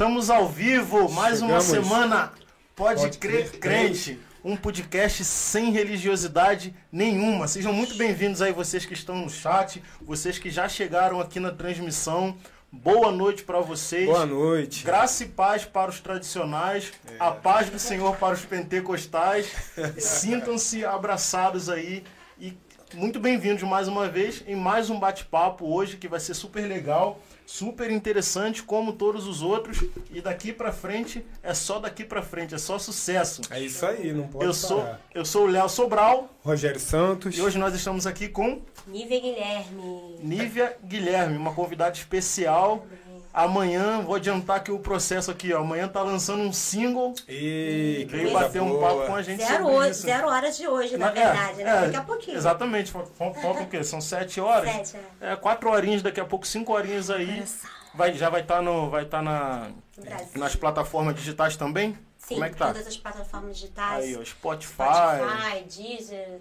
Estamos ao vivo, mais Chegamos. uma semana. Pode, Pode crer, crer, crente. Um podcast sem religiosidade nenhuma. Sejam muito bem-vindos aí vocês que estão no chat, vocês que já chegaram aqui na transmissão. Boa noite para vocês. Boa noite. Graça e paz para os tradicionais, a paz do Senhor para os pentecostais. Sintam-se abraçados aí e muito bem-vindos mais uma vez em mais um bate-papo hoje que vai ser super legal, super interessante como todos os outros e daqui para frente é só daqui para frente, é só sucesso. É isso aí, não pode Eu sou, parar. eu sou o Léo Sobral Rogério Santos. e hoje nós estamos aqui com Nívia Guilherme. Nívia Guilherme, uma convidada especial. Amanhã, vou adiantar que o processo aqui, ó, amanhã tá lançando um single E Veio bater um boa. papo com a gente Zero, sobre ho- isso. zero horas de hoje, na Na- verdade, é, né? é, Daqui a pouquinho. Exatamente. Fal- fal- Faltam o quê? São sete horas? Sete, é. É, quatro horinhas, daqui a pouco cinco horinhas aí. Vai, já vai estar no, vai tá na, nas plataformas digitais também? Sim, Como é que tá? todas as plataformas digitais. Aí, ó, Spotify. Spotify, Deezer,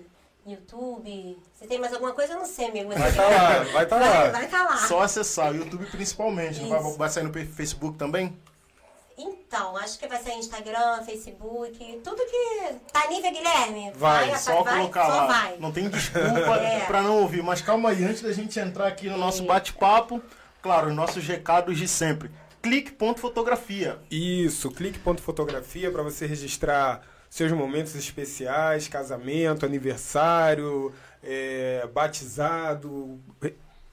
YouTube. Você tem mais alguma coisa? Eu não sei, amigo. Vai estar lá, vai estar Vai, lá. vai tá lá. Só acessar, o YouTube principalmente. Não vai, vai sair no Facebook também? Então, acho que vai sair Instagram, Facebook, tudo que. Tá Nívia Guilherme? Vai, apa- Só vai, colocar só lá. vai. Não tem desculpa É. pra não ouvir. Mas calma aí, antes da gente entrar aqui no nosso bate-papo, claro, os nossos recados de sempre. Clique.fotografia. Isso, clique ponto fotografia para você registrar seus momentos especiais, casamento, aniversário, é, batizado,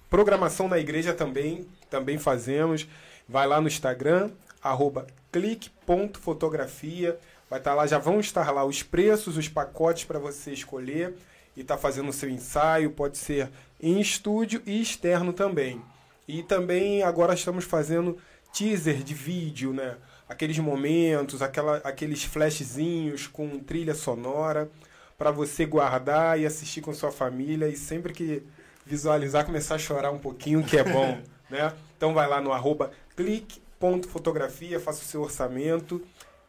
programação na igreja também, também fazemos. Vai lá no Instagram, arroba clique.fotografia. Vai estar lá, já vão estar lá os preços, os pacotes para você escolher e tá fazendo o seu ensaio, pode ser em estúdio e externo também. E também agora estamos fazendo teaser de vídeo, né? Aqueles momentos, aquela, aqueles flashzinhos com trilha sonora para você guardar e assistir com sua família e sempre que visualizar começar a chorar um pouquinho, que é bom, né? Então vai lá no arroba clique.fotografia, faça o seu orçamento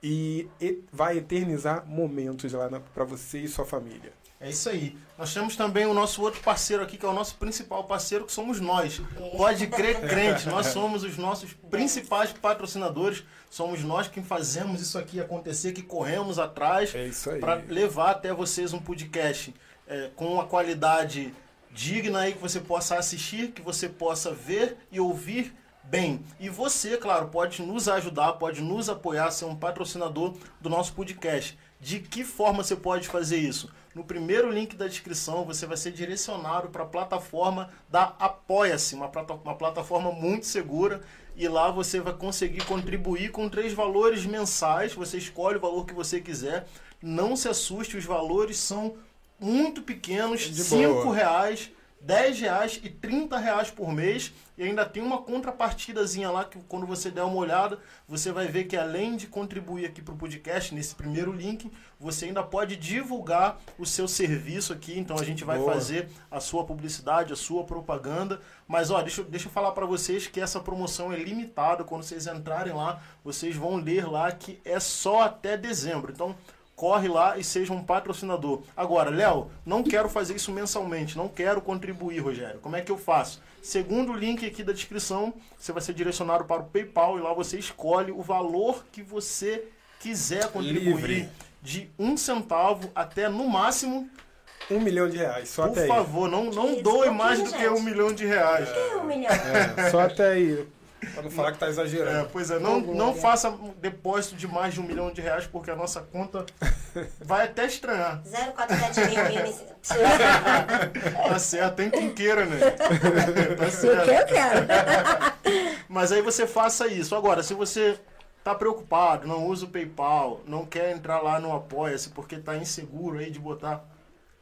e, e vai eternizar momentos lá para você e sua família. É isso aí. Nós temos também o nosso outro parceiro aqui, que é o nosso principal parceiro, que somos nós. Pode crer, crente. Nós somos os nossos principais patrocinadores. Somos nós que fazemos isso aqui acontecer, que corremos atrás É para levar até vocês um podcast é, com uma qualidade digna aí que você possa assistir, que você possa ver e ouvir bem. E você, claro, pode nos ajudar, pode nos apoiar, ser um patrocinador do nosso podcast. De que forma você pode fazer isso? No primeiro link da descrição, você vai ser direcionado para a plataforma da Apoia-se, uma, uma plataforma muito segura. E lá você vai conseguir contribuir com três valores mensais. Você escolhe o valor que você quiser. Não se assuste, os valores são muito pequenos, De cinco boa. reais, 10 reais e 30 reais por mês. E ainda tem uma contrapartidazinha lá que quando você der uma olhada, você vai ver que além de contribuir aqui para o podcast, nesse primeiro link, você ainda pode divulgar o seu serviço aqui. Então a gente vai Boa. fazer a sua publicidade, a sua propaganda. Mas ó, deixa, eu- deixa eu falar para vocês que essa promoção é limitada. Quando vocês entrarem lá, vocês vão ler lá que é só até dezembro. Então corre lá e seja um patrocinador. Agora, Léo, não quero fazer isso mensalmente, não quero contribuir, Rogério. Como é que eu faço? Segundo o link aqui da descrição, você vai ser direcionado para o PayPal e lá você escolhe o valor que você quiser contribuir. Livre. De um centavo até no máximo, Um milhão de reais, só por até aí. favor, não, não doe mais do que gente. um milhão de reais. Que um milhão? É, só até aí. Pra não falar que tá É, exagerando. pois é, não, não glória. faça depósito de mais de um milhão de reais, porque a nossa conta vai até estranhar. 047 mil nesse- Tá certo, tem quem queira, né? tá certo. que eu quero? Mas aí você faça isso. Agora, se você tá preocupado, não usa o PayPal, não quer entrar lá no Apoia-se porque tá inseguro aí de botar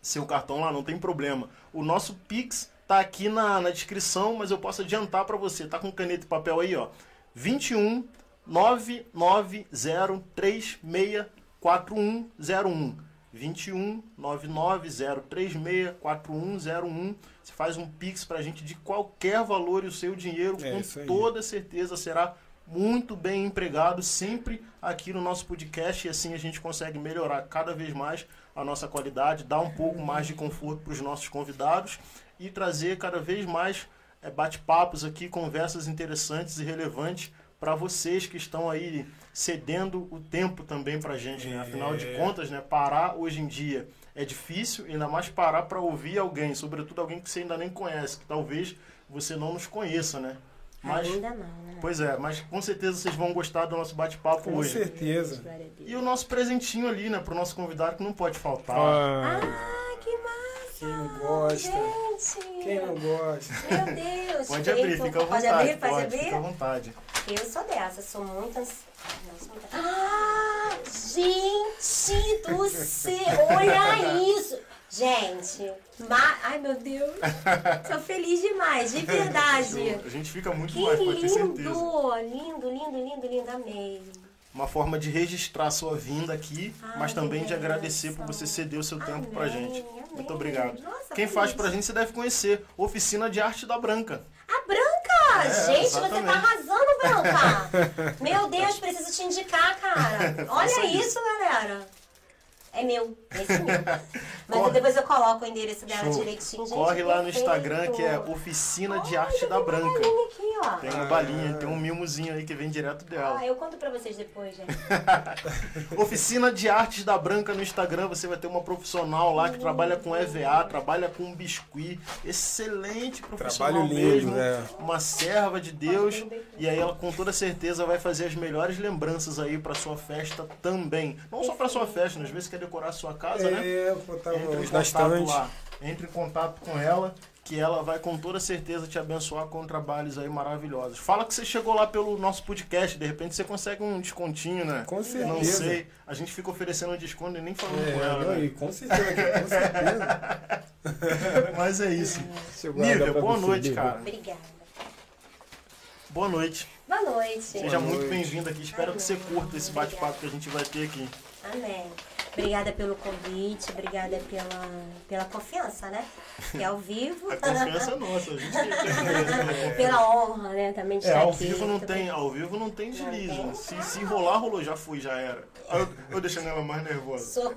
seu cartão lá, não tem problema. O nosso Pix tá aqui na, na descrição, mas eu posso adiantar para você. Tá com caneta e papel aí, ó. 21 990364101. 21 990364101. Você faz um Pix pra gente de qualquer valor e o seu dinheiro, É com toda certeza, será muito bem empregado sempre aqui no nosso podcast e assim a gente consegue melhorar cada vez mais a nossa qualidade, dar um pouco mais de conforto para os nossos convidados e trazer cada vez mais eh, bate-papos aqui, conversas interessantes e relevantes para para vocês que estão aí cedendo o tempo também pra gente, né? Afinal de contas, né, parar hoje em dia é difícil, ainda mais parar para ouvir alguém, sobretudo alguém que você ainda nem conhece, que talvez você não nos conheça, né? Mas, Ainda não, né? pois é, mas com certeza vocês vão gostar do nosso bate-papo Com hoje. certeza. Glória a Deus. E o nosso presentinho ali, né, pro nosso convidado que não pode faltar. Ah, Ah! Quem não gosta? Gente! quem não gosta? Meu Deus! Pode abrir, fica à Pode vontade. abrir? Pode abrir? fica à vontade. Eu sou dessa, sou muito ansiosa. Não, sou muito... Ah, gente do céu! Olha isso! Gente, ma... ai meu Deus! Tô feliz demais, de verdade! A gente fica muito Que mais, pode ter certeza. lindo! Lindo, lindo, lindo, lindo, amei. Uma forma de registrar sua vinda aqui, mas também de agradecer por você ceder o seu tempo pra Amém, gente. amém. Muito obrigado. Nossa, Quem faz pra gente, você deve conhecer. Oficina de Arte da Branca. A Branca! É, Gente, você tá exatamente. arrasando, Branca! Meu Deus, preciso te indicar, cara. Olha isso, galera. É meu, esse é meu. Mas Corre. depois eu coloco o endereço dela Show. direitinho, gente. Corre lá no perfeito. Instagram que é Oficina de Olha, Arte da tem uma Branca. balinha aqui, ó. Tem uma balinha, tem um mimozinho aí que vem direto dela. Ah, eu conto pra vocês depois, gente. Oficina de Artes da Branca no Instagram, você vai ter uma profissional lá que trabalha com EVA, trabalha com biscuit. Excelente profissional Trabalho lindo, mesmo. né? Uma serva de Deus. E aí ela com toda certeza vai fazer as melhores lembranças aí pra sua festa também. Não só pra sua festa, né? às vezes quer decorar a sua casa, né? É, botar Entre em contato estante. lá. Entre em contato com ela, que ela vai com toda certeza te abençoar com trabalhos aí maravilhosos. Fala que você chegou lá pelo nosso podcast, de repente você consegue um descontinho, né? Com Não certeza. sei. A gente fica oferecendo desconto e nem falando com É, ela, não, né? e com certeza, com certeza. Mas é isso. Nívia, boa você, noite, cara. Obrigada. Boa noite. Boa noite. Seja Boa muito bem-vindo aqui. Espero que você curta esse bate-papo que a gente vai ter aqui. Amém. Obrigada pelo convite, obrigada pela, pela confiança, né? Que é ao vivo. A confiança é nossa. A gente tem que ter Pela honra, né? Também de É, estar ao aqui. vivo não tem, ao vivo não tem deslize. tem. né? Se, se rolar, rolou, já fui, já era. Eu, eu deixando ela mais nervosa. Socorro.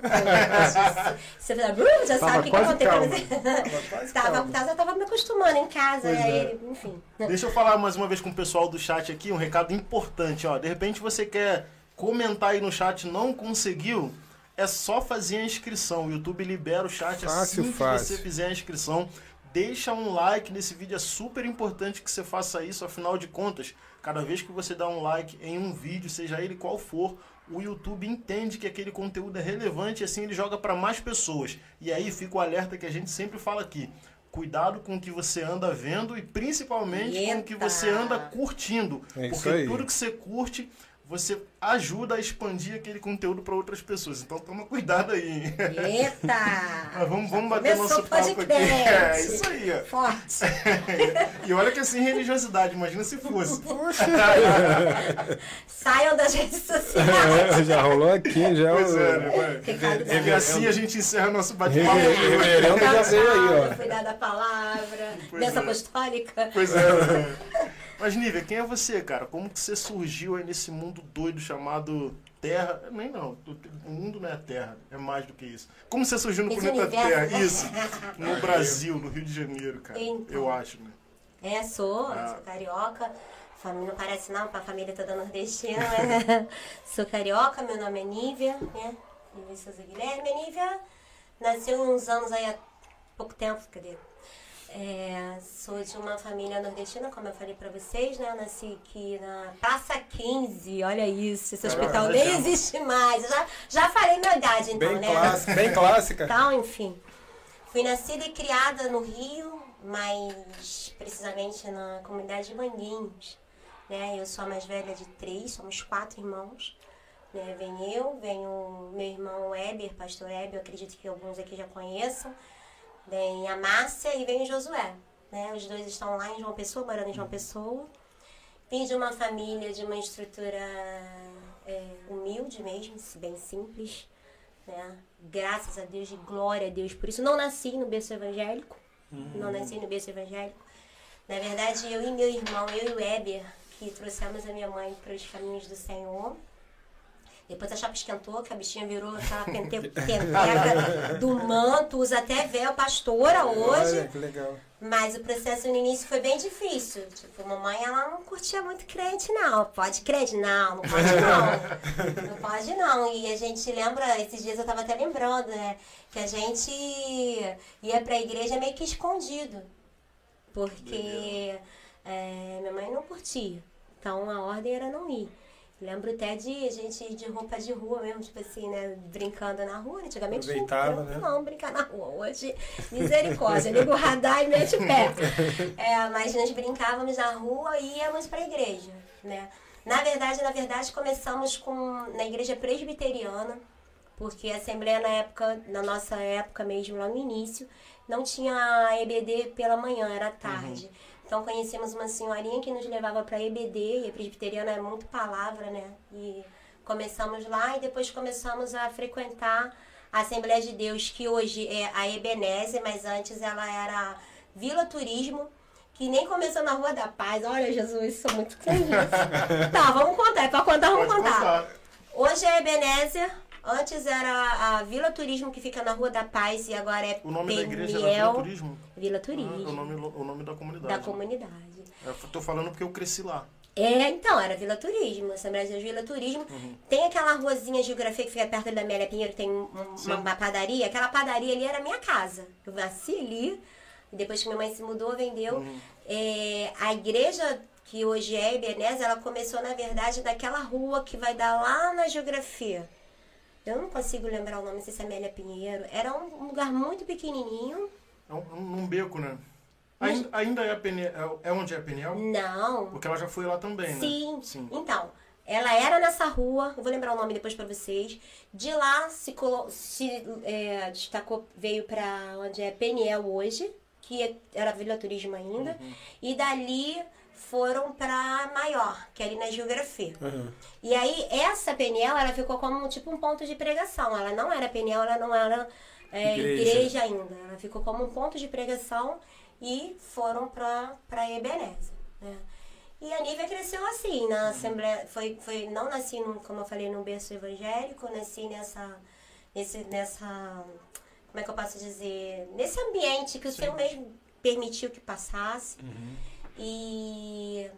Você fala, "Bruno, já Tava sabe o que que eu quase contei pra calma. você. Tava quase Tava, calma. tava, tava me acostumando em casa, Pois aí é. enfim. Deixa eu falar mais uma vez com o pessoal do chat aqui, um recado importante, ó. De repente você quer comentar aí no chat, não conseguiu, é só fazer a inscrição. O YouTube libera o chat Fácil, assim que fácil. você fizer a inscrição. Deixa um like nesse vídeo, é super importante que você faça isso, afinal de contas, cada vez que você dá um like em um vídeo, seja ele qual for, o YouTube entende que aquele conteúdo é relevante e assim ele joga para mais pessoas. E aí fica o alerta que a gente sempre fala aqui. Cuidado com o que você anda vendo e principalmente com o que Eita. você anda curtindo. É isso porque aí. tudo que você curte, você ajuda a expandir aquele conteúdo para outras pessoas. Então toma cuidado aí. Eita! Mas vamos, vamos bater Começou nosso papo aqui. É, isso aí. ó. Forte. E olha que é sem religiosidade, imagina se fosse. Saiam das redes sociais. É, já rolou aqui, já. Pois é, o- né, E assim a gente encerra nosso bate-papo. Reverendo já veio aí, ó. foi dada a palavra. Pois Bênção é. apostólica. Pois é. Mas, Nívia, quem é você, cara? Como que você surgiu aí nesse mundo doido chamado Terra? Nem não, o mundo não é Terra, é mais do que isso. Como você surgiu no Esse planeta universo, Terra? Isso, no Brasil, no Rio de Janeiro, cara. Então. Eu acho, né? É, sou, Ah. sou carioca. Família não parece não, a família toda nordestina, né? sou carioca, meu nome é Nívia, né? Nívia Souza Guilherme. A Nívia nasceu uns anos aí há pouco tempo, cadê? É, sou de uma família nordestina, como eu falei pra vocês, né? Eu nasci aqui na Praça 15, olha isso, esse hospital nem existe mais. Eu já, já falei minha idade, então, Bem né? clássica, bem clássica. Então, enfim. Fui nascida e criada no Rio, mas precisamente na comunidade de Manguinhos. Né? Eu sou a mais velha de três, somos quatro irmãos. Né? Vem eu, vem o meu irmão Weber, pastor Weber, eu acredito que alguns aqui já conheçam. Vem a Márcia e vem o Josué. Né? Os dois estão lá em João Pessoa, morando em João Pessoa. Vim de uma família de uma estrutura é, humilde mesmo, bem simples. Né? Graças a Deus, de glória a Deus. Por isso não nasci no berço evangélico. Não nasci no berço evangélico. Na verdade, eu e meu irmão, eu e o Weber, que trouxemos a minha mãe para os caminhos do Senhor. Depois a chapa esquentou, que a bichinha virou aquela pente- penteca do manto, usa até véu pastora hoje. Olha, que legal. Mas o processo no início foi bem difícil. Tipo, mamãe, ela não curtia muito crente, não. Pode crente? Não, não pode não. Não pode não. E a gente lembra, esses dias eu tava até lembrando, né? Que a gente ia pra igreja meio que escondido. Porque é, minha mãe não curtia. Então a ordem era não ir. Lembro até de a gente ir de roupa de rua mesmo, tipo assim, né? Brincando na rua. Antigamente tinha Aproveitava, né? não brincar na rua. Hoje, misericórdia, liga o radar e mete o pé. É, mas nós brincávamos na rua e íamos para a igreja, né? Na verdade, na verdade, começamos com na igreja presbiteriana, porque a assembleia na época, na nossa época mesmo, lá no início, não tinha EBD pela manhã, era tarde. Então conhecemos uma senhorinha que nos levava para EBD, e a presbiteriana é muito palavra, né? E começamos lá e depois começamos a frequentar a Assembleia de Deus, que hoje é a Ebenezer, mas antes ela era Vila Turismo, que nem começou na Rua da Paz. Olha, Jesus, sou muito feliz. tá, vamos contar. É pra contar, vamos contar. contar. Hoje é a Ebenezer, antes era a Vila Turismo, que fica na Rua da Paz, e agora é O nome da igreja era Peniel Vila Turismo? Vila Ah, Turismo, o, nome, o nome da comunidade. da comunidade. Eu tô falando porque eu cresci lá. É, então, era Vila Turismo, Assembleia de Deus Vila Turismo. Uhum. Tem aquela ruazinha geografia que fica perto da Amélia Pinheiro, tem um- um- uma, uma padaria. Aquela padaria ali era minha casa. Eu nasci ali, depois que minha mãe se mudou, vendeu. Uhum. É, a igreja que hoje é Ebenezer, ela começou, na verdade, daquela rua que vai dar lá na geografia. Eu não consigo lembrar o nome, se é Amélia Pinheiro. Era um lugar muito pequenininho. É um, um beco, né? Ainda, ainda é, a Peniel, é onde é a Peniel? Não, Porque ela já foi lá também, né? Sim. Sim. Então, ela era nessa rua, eu vou lembrar o nome depois pra vocês. De lá se, se é, destacou, veio pra onde é Peniel hoje, que é- era Vila Turismo ainda. Uhum. E dali foram pra Maior, que é ali na geografia. Aham. E aí, essa Peniel, ela ficou como tipo um ponto de pregação. Ela não era Peniel, ela não era é, Igreja. igreja. ainda. Ela ficou como um ponto de pregação e foram pra, pra Ebenezer. Né? E a Nívia cresceu assim, na Assembleia. Foi, foi, não nasci, num, como eu falei, num berço evangélico, nasci nessa. Nesse, nessa. Como é que eu posso dizer? Nesse ambiente que o Senhor mesmo permitiu que passasse. E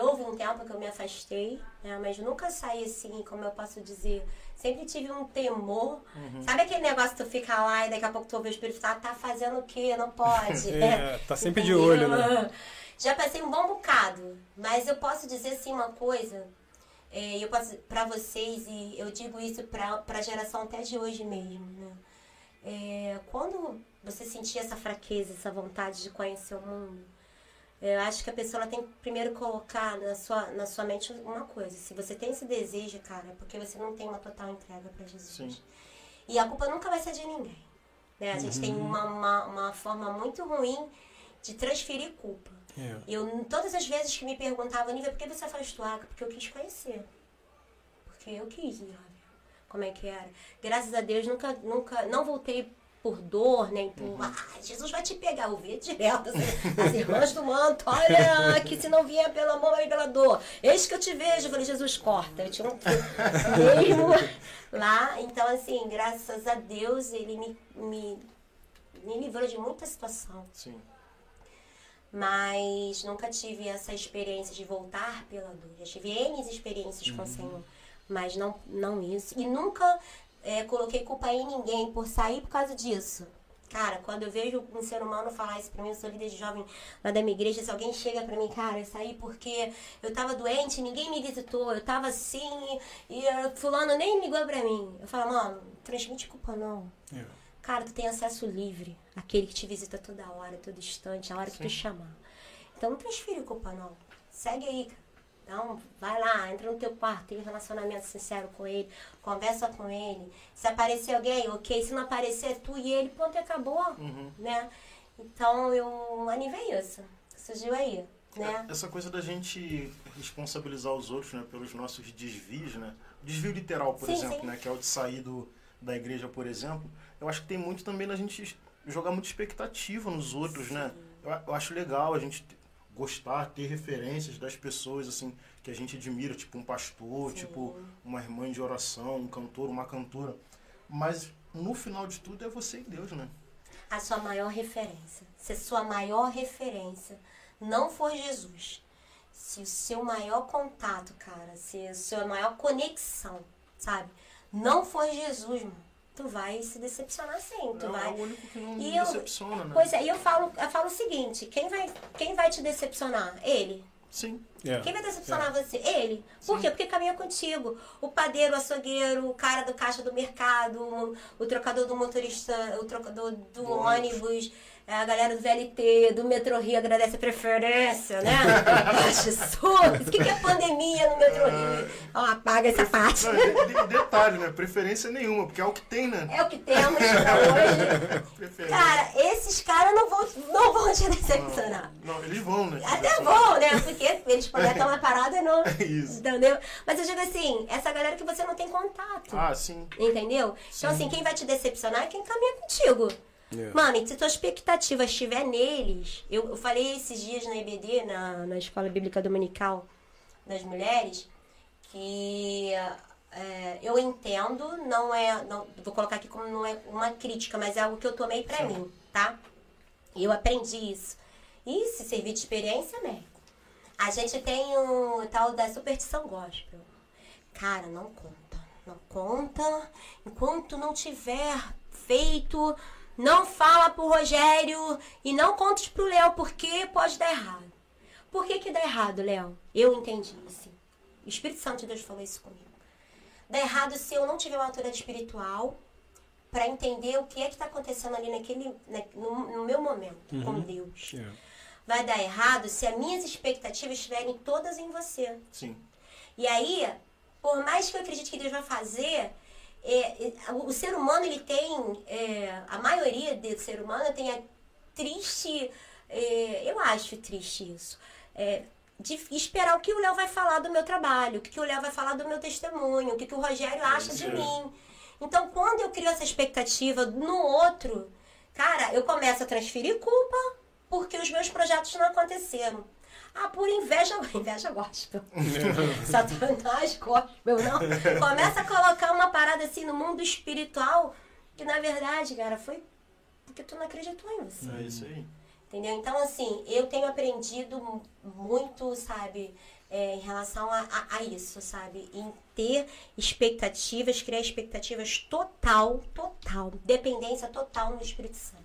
houve um tempo que eu me afastei, né? mas nunca saí assim, como eu posso dizer. Sempre tive um temor. Sabe aquele negócio que tu fica lá e daqui a pouco tu ouve o Espírito falar, tá fazendo o quê? Não pode. É, tá sempre de olho, né? Já passei um bom bocado, mas eu posso dizer assim uma coisa. É, eu posso para vocês e eu digo isso para a geração até de hoje mesmo, né? É, quando você sentir essa fraqueza, essa vontade de conhecer o mundo, eu acho que a pessoa tem que primeiro colocar na sua, na sua mente uma coisa. Se você tem esse desejo, cara, é porque você não tem uma total entrega para Jesus. Sim. E a culpa nunca vai ser de ninguém. Né? A gente tem uma, uma, uma forma muito ruim de transferir culpa. É. Eu, todas as vezes que me perguntavam, Nívia, por que você afastou a água? Porque eu quis conhecer. Porque eu quis ver como é que era. Graças a Deus, nunca, nunca, não voltei por dor, nem por, ah, Jesus vai te pegar. Eu via direto, assim, as irmãs do manto, olha, que se não vier pelo amor, vai pela dor. Eis que eu te vejo. Eu falei, Jesus, corta. Eu tinha um mesmo lá. Então, assim, graças a Deus, ele me, me, me livrou de muita situação Sim. mas nunca tive essa experiência de voltar pela dor. Já tive N experiências com o Senhor, mas não, não isso. E nunca é, coloquei culpa em ninguém por sair por causa disso. Cara, quando eu vejo um ser humano falar isso pra mim, eu sou líder de jovem lá da minha igreja, se alguém chega pra mim, cara, eu saí porque eu tava doente, ninguém me visitou, eu tava assim, e eh, fulano nem ligou pra mim. Eu falo, mano, transmite culpa não. É. Cara, tu tem acesso livre. Aquele que te visita toda hora, todo instante, a hora que tu chamar. Então não transfere culpa, não. Segue aí, cara. Então, vai lá, entra no teu quarto, tem um relacionamento sincero com ele, conversa com ele. Se aparecer alguém, ok. Se não aparecer, é tu e ele, pronto, e acabou. Né? Então, eu animei isso. Surgiu aí, né? Essa coisa da gente responsabilizar os outros, né, pelos nossos desvios, né? Desvio literal, por Sim, exemplo, sim. né, que é o de sair do, da igreja, por exemplo. Eu acho que tem muito também da gente jogar muita expectativa nos outros, né? Eu, a- eu acho legal a gente gostar, ter referências das pessoas assim que a gente admira, tipo um pastor, Sim. tipo uma irmã de oração, um cantor, uma cantora. Mas no final de tudo é você e Deus, né? a sua maior referência. Se a sua maior referência não for Jesus, se o seu maior contato, cara, se a sua maior conexão, sabe, não for Jesus, mano, tu vai se decepcionar sim, tu é, vai. é o único que não E eu- decepciona, né? Pois é, e eu falo, eu falo o seguinte, quem vai, quem vai te decepcionar? Ele. Sim. É. Quem vai decepcionar você? Ele. Por quê? Porque caminha contigo. O padeiro, o açougueiro, o cara do caixa do mercado, o, o trocador do motorista, o trocador do, Do ônibus, a galera do VLT, do Metro Rio agradece a preferência, né? Jesus! O que, que é pandemia no Metro Rio? Ó, apaga essa parte. Não, de- de- detalhe, né? Preferência nenhuma, porque é o que tem, né? É o que temos hoje. Cara, esses caras não vão, não vão te decepcionar. Não, eles vão, né? Até bom, né? Porque eles estar uma parada e não. Isso. Entendeu? Mas eu digo assim, essa galera que você não tem contato. Ah, sim. Entendeu? Então, assim, quem vai te decepcionar é quem caminha contigo. É. Mano, se tua expectativa estiver neles, eu, eu falei esses dias na EBD, na, na Escola Bíblica Dominical das Mulheres, que é, eu entendo, não é. Não, vou colocar aqui como não é uma crítica, mas é algo que eu tomei pra mim, tá? E eu aprendi isso. E se servir de experiência, né? A gente tem o tal da superstição gospel. Cara, não conta. Não conta. Enquanto não tiver feito, não fala pro Rogério e não conte pro Léo, porque pode dar errado. Por que que dá errado, Léo? Eu entendi, assim. O Espírito Santo de Deus falou isso comigo. Dá errado se eu não tiver uma autoridade espiritual para entender o que é que tá acontecendo ali naquele, na- no, no meu momento com Deus. É. Vai dar errado se as minhas expectativas estiverem todas em você. Sim. E aí, por mais que eu acredite que Deus vai fazer, é, é, o ser humano ele tem, é, a maioria do ser humano tem a triste, é, eu acho triste isso, é, de esperar o que o Léo vai falar do meu trabalho, o que o Léo vai falar do meu testemunho, o que, que o Rogério acha de é. mim. Então, quando eu crio essa expectativa no outro, cara, eu começo a transferir culpa porque os meus projetos não aconteceram. Ah, por inveja, inveja gospel. Satanás gospel, não. Começa a colocar uma parada assim no mundo espiritual que na verdade, cara, foi porque tu não acreditou em você. É isso aí. Entendeu? Então, assim, eu tenho aprendido mu- muito, sabe, é, em relação a, a, a isso, sabe? Em ter expectativas, criar expectativas total, total, dependência total no Espírito Santo.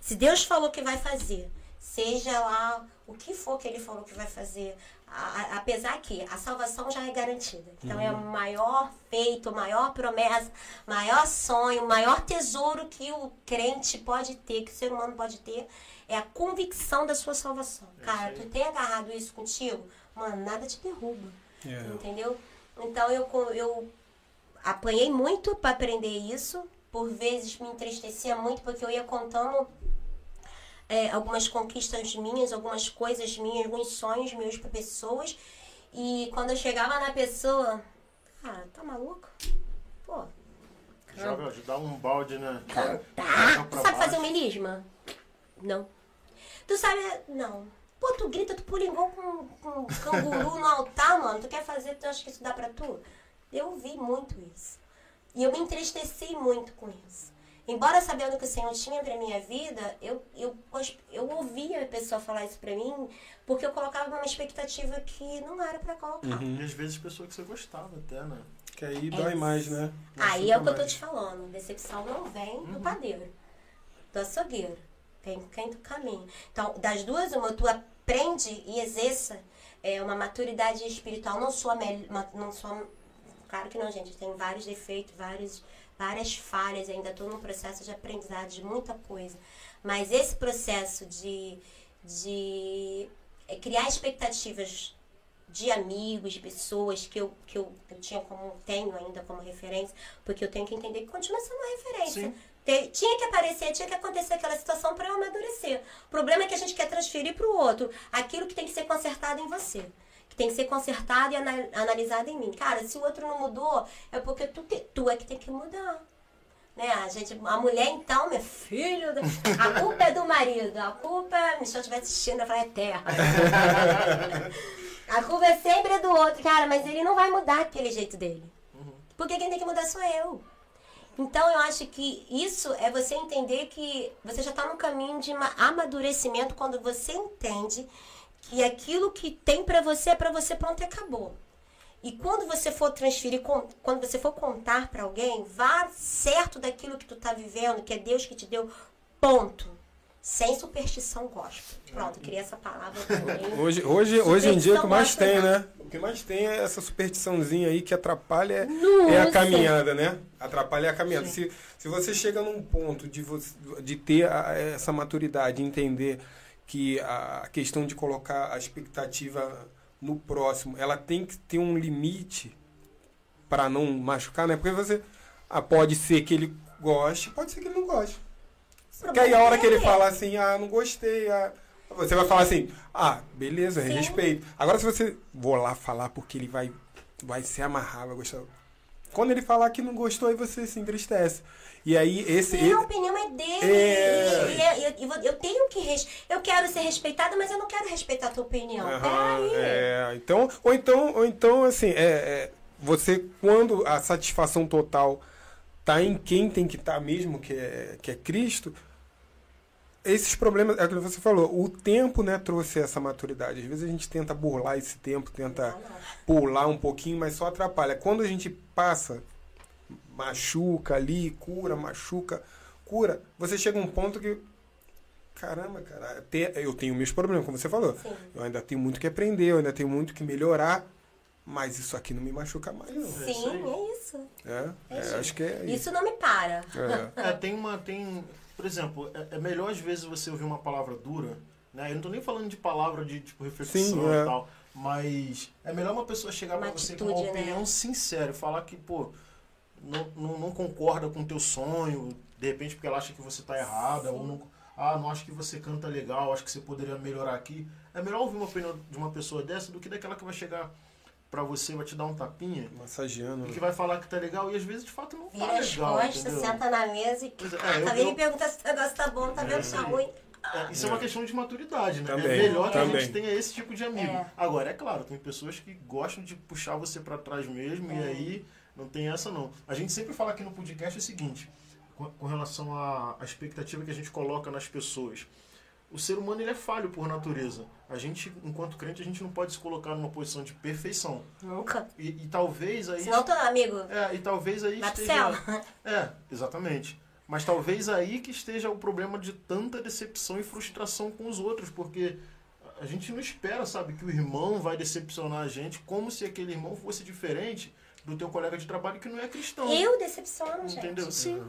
Se Deus falou que vai fazer, seja lá o que for que ele falou que vai fazer, a- a- apesar que a salvação já é garantida. Então é o maior feito, maior promessa, maior sonho, maior tesouro que o crente pode ter, que o ser humano pode ter, é a convicção da sua salvação. Cara, tu tem agarrado isso contigo, mano, nada te derruba. É. Entendeu? Então eu, eu apanhei muito para aprender isso. Por vezes me entristecia muito porque eu ia contando é, algumas conquistas minhas, algumas coisas minhas, alguns sonhos meus para pessoas. E quando eu chegava na pessoa, cara, tá maluco? Pô, Joga, dá um balde, né? cantar. Joga Tu sabe fazer um melisma? Não. Tu sabe. Não. Pô, tu grita, tu igual com, com um canguru no altar, mano. Tu quer fazer, tu acha que isso dá pra tu? Eu vi muito isso. E eu me entristeci muito com isso. Embora sabendo que o Senhor tinha pra minha vida, eu, eu, eu ouvia a pessoa falar isso pra mim, porque eu colocava uma expectativa que não era pra colocar. E às vezes pessoa que você gostava até, né? Que aí dói mais, né? Aí é o que eu tô mais. te falando. Decepção não vem do padeiro, do açougueiro. Vem quem tu caminha. Então, das duas, uma, tu aprende e exerça é, uma maturidade espiritual. Não sou a melhor. Não sou a- Claro que não, gente. Tem vários defeitos, vários, várias falhas. Ainda estou num processo de aprendizado de muita coisa. Mas esse processo de, de é, criar expectativas de amigos, de pessoas que eu, que eu, eu tinha como, tenho ainda como referência, porque eu tenho que entender que continua sendo uma referência. Sim. Te- tinha que aparecer, tinha que acontecer aquela situação para eu amadurecer. O problema é que a gente quer transferir para o outro aquilo que tem que ser consertado em você. Que tem que ser consertado e ana- analisado em mim. Cara, se o outro não mudou, é porque tu, que- tu é que tem que mudar. Né? A, gente, a mulher, então, meu filho, a culpa é do marido. A culpa, se eu estiver assistindo, eu falo, é terra. a culpa é sempre do outro. Cara, mas ele não vai mudar aquele jeito dele. Porque quem tem que mudar sou eu. Então eu acho que isso é você entender que você já está no caminho de amadurecimento quando você entende que aquilo que tem para você é para você, pronto, e acabou. E quando você for transferir, quando você for contar para alguém, vá certo daquilo que tu está vivendo, que é Deus que te deu, ponto. Sem superstição gospel. Pronto, queria essa palavra também. Hoje, hoje, hoje em dia o que mais tem, né? O que mais tem é essa superstiçãozinha aí que atrapalha é a caminhada, né? Atrapalha a caminhada. Se, se você chega num ponto de, você, de ter a, essa maturidade, entender que a questão de colocar a expectativa no próximo, ela tem que ter um limite para não machucar, né? Porque você ah, pode ser que ele goste, pode ser que ele não goste. Porque aí a hora que ele fala assim, ah, não gostei, ah, você vai falar assim, ah, beleza, Sim. respeito. Agora se você vou lá falar porque ele vai vai se amarrar, vai gostar. Quando ele falar que não gostou, aí você se entristece. E aí esse. Sim, a opinião é dele. É... Eu, eu, eu, tenho que. Res... Eu quero ser respeitada, mas eu não quero respeitar a tua opinião. Uhum, Peraí. É, então, ou então, ou então, assim, é, é, você, quando a satisfação total tá em quem tem que estar tá mesmo, que é, que é Cristo, esses problemas, é o que você falou, o tempo né, trouxe essa maturidade. Às vezes a gente tenta burlar esse tempo, tenta pular um pouquinho, mas só atrapalha. Quando a gente passa machuca ali, cura, machuca, cura. Você chega a um ponto que. Caramba, cara, eu tenho meus problemas, como você falou. Sim. Eu ainda tenho muito que aprender, eu ainda tenho muito que melhorar. Mas isso aqui não me machuca mais, não. Sim, é isso. É, é, é acho que é isso. Isso não me para. É, é tem uma. Tem, por exemplo, é, é, melhor às vezes você ouvir uma palavra dura, né? Eu não tô nem falando de palavra de tipo reflexão Sim, e é. tal. Mas é melhor uma pessoa chegar uma pra você com uma né? opinião né? sincera, falar que, pô, não, não, não concorda com o teu sonho, de repente porque ela acha que você está errada, Sim. ou não, ah, não acho que você canta legal, acho que você poderia melhorar aqui. É melhor ouvir uma opinião de uma pessoa dessa do que daquela que vai chegar para você, vai te dar um tapinha. Massageando. E que vai falar que tá legal e às vezes de fato não tá legal. Vira as costas, senta na mesa e é, tá pergunta se o negócio tá bom, tá é, vendo se tá ruim. É, isso é. é. uma questão de maturidade, né? Também, é melhor também. que a gente tenha esse tipo de amigo. É. Agora, é claro, tem pessoas que gostam de puxar você para trás mesmo e é. aí não tem essa não. A gente sempre fala aqui no podcast o seguinte, com, com relação à, à expectativa que a gente coloca nas pessoas. O ser humano ele é falho por natureza. A gente, enquanto crente, a gente não pode se colocar numa posição de perfeição. Nunca. E, e talvez aí. Senão, amigo. É, e talvez aí Vai esteja. É, exatamente. Mas talvez aí que esteja o problema de tanta decepção e frustração com os outros, porque a gente não espera, sabe, que o irmão vai decepcionar a gente como se aquele irmão fosse diferente do teu colega de trabalho que não é cristão. Eu decepciono, gente. Entendeu? Sim.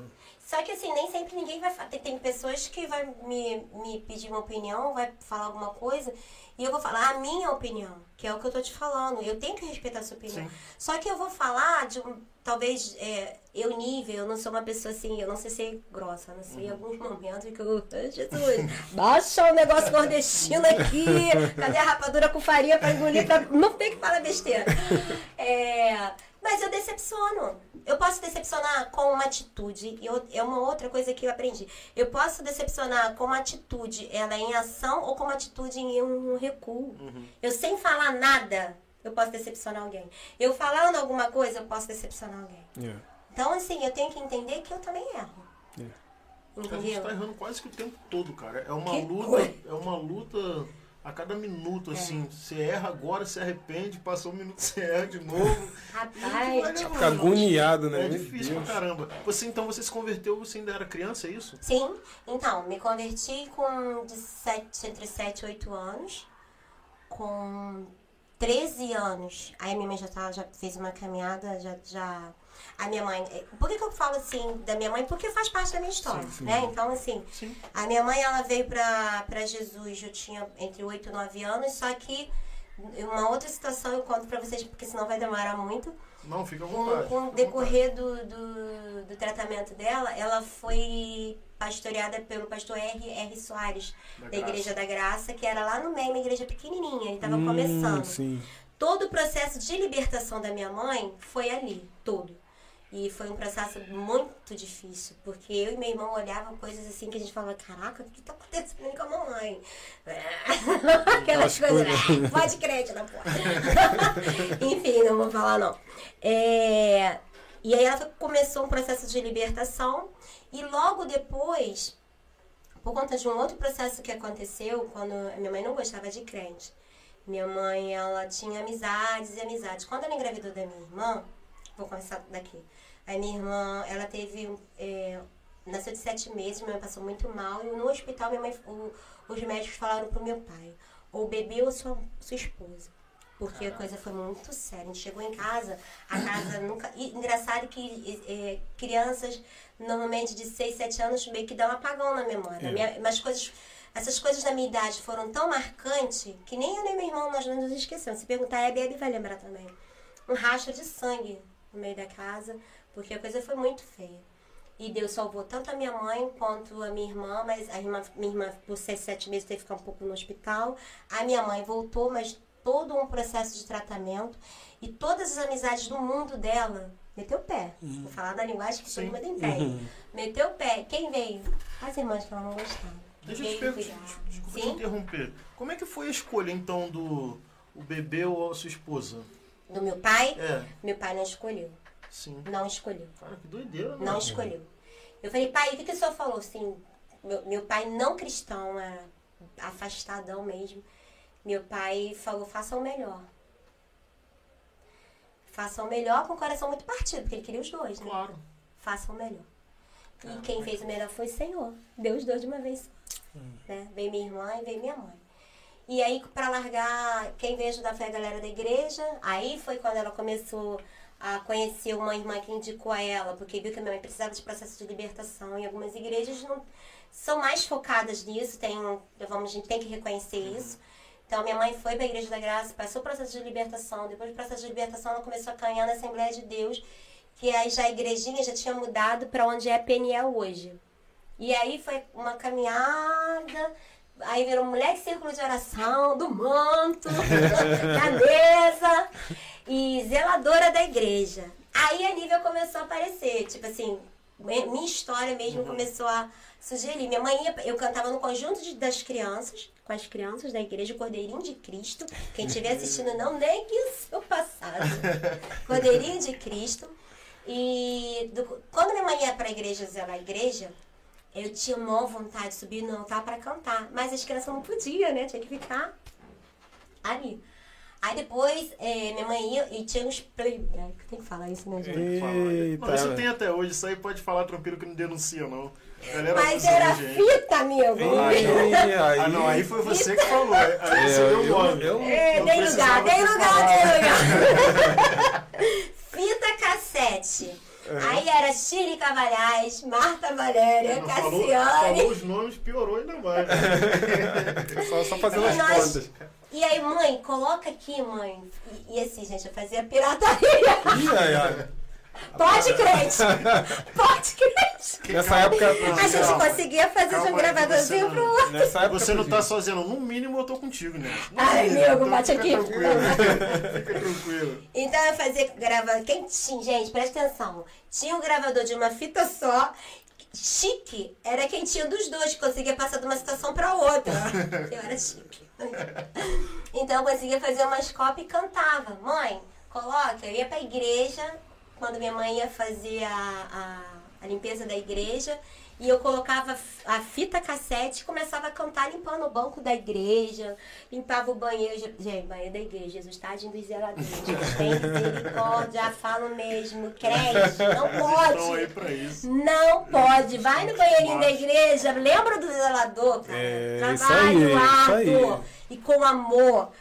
Só que assim, nem sempre ninguém vai. Tem, tem pessoas que vai me, me pedir uma opinião, vai falar alguma coisa, e eu vou falar a minha opinião, que é o que eu tô te falando. Eu tenho que respeitar a sua opinião. Sim. Só que eu vou falar de um. Talvez é, eu nível, eu não sou uma pessoa assim, eu não sei ser grossa, não sei, uhum. em alguns momentos que eu. Jesus, baixa o negócio nordestino aqui. Cadê a rapadura com farinha pra engolir? Pra... Não tem que falar besteira. É. Mas eu decepciono. Eu posso decepcionar com uma atitude. E é uma outra coisa que eu aprendi. Eu posso decepcionar com uma atitude, ela em ação, ou com uma atitude em um recuo. Uhum. Eu sem falar nada, eu posso decepcionar alguém. Eu falando alguma coisa, eu posso decepcionar alguém. Yeah. Então, assim, eu tenho que entender que eu também erro. Yeah. Entendeu? A gente tá errando quase que o tempo todo, cara. É uma que luta. Coisa. É uma luta a cada minuto, é. assim. Você erra agora, se arrepende, passou um minuto, você erra de novo. Rapaz, fica agoniado, né? É difícil pra caramba. Você, então, você se converteu, você ainda era criança, é isso? Sim. Então, me converti com de sete, entre 7 e 8 anos. Com 13 anos. Aí a minha mãe já, tá, já fez uma caminhada, já, já a minha mãe. Eh, por que, que eu falo assim da minha mãe? Porque faz parte da minha história, sim, sim. né? Então, assim, sim. a minha mãe, ela veio para Jesus, eu tinha entre 8 e 9 anos, só que uma outra situação eu conto para vocês, porque senão vai demorar muito. Não, fica à vontade. Com, com o decorrer do, do, do, tratamento dela, ela foi pastoreada pelo pastor R. R. Soares, da, da Igreja da Graça, que era lá no meio, uma igreja pequenininha, ele estava hum, começando. Sim. Todo o processo de libertação da minha mãe foi ali, todo. E foi um processo muito difícil, porque eu e meu irmão olhavam coisas assim que a gente falava, caraca, o que tá acontecendo com a mamãe? Aquelas coisas, né? pode crente, não pode. Enfim, não vou falar não. É... E aí ela começou um processo de libertação e logo depois, por conta de um outro processo que aconteceu, quando minha mãe não gostava de crente. Minha mãe, ela tinha amizades e amizades. Quando ela engravidou da minha irmã, vou começar daqui. A minha irmã, ela teve. É, nasceu de sete meses, minha mãe passou muito mal. E no hospital, minha mãe, o, os médicos falaram pro meu pai: ou bebê ou sua, sua esposa. Porque a coisa foi muito séria. A gente chegou em casa, a casa nunca. E, engraçado que é, crianças, normalmente de 6, 7 anos, meio que dão um apagão na memória. É. Minha, mas coisas. Essas coisas da minha idade foram tão marcantes que nem eu nem meu irmão nós não nos esquecemos. Se perguntar, a Bebe vai lembrar também. Um racha de sangue no meio da casa porque a coisa foi muito feia. E Deus salvou tanto a minha mãe quanto a minha irmã, mas a irmã, minha irmã, por seis, sete meses, teve que ficar um pouco no hospital. A minha mãe voltou, mas todo um processo de tratamento. E todas as amizades do mundo dela meteu o pé. Uhum. Vou falar da linguagem que todo mundo entende. Uhum. Meteu o pé. Quem veio? As irmãs que ela não gostava. Deixa eu te, perguntar, desculpa te interromper. Como é que foi a escolha, então, do o bebê ou a sua esposa? Do meu pai? É. Meu pai não escolheu. Sim. Não escolheu. Cara, que doideira, Não escolheu. Eu falei, pai, o que, que o senhor falou? Assim, meu, meu pai não cristão, é afastadão mesmo. Meu pai falou, faça o melhor. Faça o melhor com o coração muito partido, porque ele queria os dois, né? Claro. Faça o melhor. E quem fez o melhor foi o Senhor. Deu os dois de uma vez. Hum. Né? Veio minha irmã e veio minha mãe. E aí, para largar, quem veio ajudar foi a galera da igreja. Aí foi quando ela começou a conhecer uma irmã que indicou a ela, porque viu que a minha mãe precisava de processo de libertação. E algumas igrejas não são mais focadas nisso, tem, vamos, a gente tem que reconhecer uhum. isso. Então, minha mãe foi para a Igreja da Graça, passou o processo de libertação. Depois do processo de libertação, ela começou a caminhar na Assembleia de Deus, que aí já a igrejinha já tinha mudado para onde é PNL hoje. E aí foi uma caminhada, aí virou mulher de círculo de oração, do manto, da mesa e zeladora da igreja. Aí a nível começou a aparecer, tipo assim, minha história mesmo uhum. começou a sugerir. Minha mãe, ia, eu cantava no conjunto de, das crianças, com as crianças da igreja Cordeirinho de Cristo. Quem estiver assistindo, não negue o seu passado. Cordeirinho de Cristo. E do, quando minha mãe ia para a igreja zelar a igreja, eu tinha maior vontade de subir no altar para cantar. Mas as crianças não podiam, né? Tinha que ficar ali. Aí depois, é, minha mãe ia e tinha uns playback. Tem que falar isso, né, gente? Eita. Não, isso tem até hoje, isso aí pode falar tranquilo que não denuncia, não. Galera Mas era fita, amigo. Ai, ai, ah, não, aí foi você fita. que falou. Aí você deu o nome. Eu, eu, é, dei lugar, dei lugar, dei lugar. fita cassete. É. Aí era Chile Cavalhais, Marta Valéria, Cassiane. Falou, falou, os nomes, piorou ainda mais. só, só fazendo as nós, contas. E aí, mãe, coloca aqui, mãe. E, e assim, gente, eu fazia pirataria. Ih, ai, ai. Pode crente! Pode crente! Nessa época. A gente calma, conseguia fazer calma de um gravadorzinho pro outro. Nessa época você não tá sozinho, no mínimo eu tô contigo, né? Ai, mínimo, amigo, bate aqui. Tranquilo. fica tranquilo. Então eu fazia gravador. Quem tinha, gente, presta atenção. Tinha um gravador de uma fita só chique era quem tinha dos dois, que conseguia passar de uma situação para outra. Eu era chique. Então eu conseguia fazer umas cópias e cantava. Mãe, coloca. Eu ia pra igreja, quando minha mãe ia fazer a, a, a limpeza da igreja, e eu colocava a fita cassete e começava a cantar limpando o banco da igreja, limpava o banheiro. Gente, banheiro da igreja, Jesus tadinho dos zeladores. Tem misericórdia, falo mesmo. Crente, não pode. Não pode. Vai no banheirinho da igreja, lembra do zelador, cara. É, Trabalho árduo e com amor.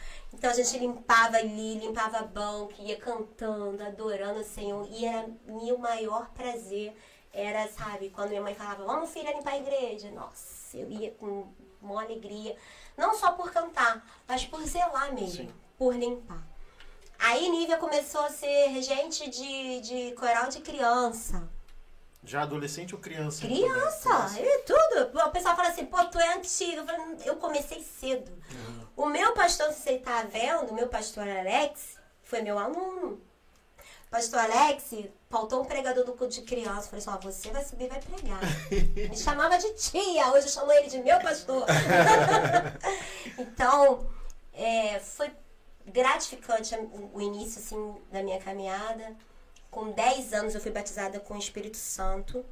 Então a gente limpava ali, limpava banco, ia cantando, adorando o Senhor. E era meu maior prazer era, sabe, quando minha mãe falava, vamos filha limpar a igreja. Nossa, eu ia com uma alegria. Não só por cantar, mas por zelar mesmo, Sim. por limpar. Aí Nívia começou a ser regente de, de coral de criança. Já adolescente ou criança? Criança, e tudo. O pessoal fala assim, pô, tu é antigo. Eu, falei, eu comecei cedo. Uhum. O meu pastor, se você tá vendo, o meu pastor Alex, foi meu aluno. Pastor Alex, faltou um pregador do culto de criança. Eu falei assim, ó, você vai subir e vai pregar. Me chamava de tia, hoje eu chamo ele de meu pastor. então, é, foi gratificante o início, assim, da minha caminhada. Com 10 anos eu fui batizada com o Espírito Santo.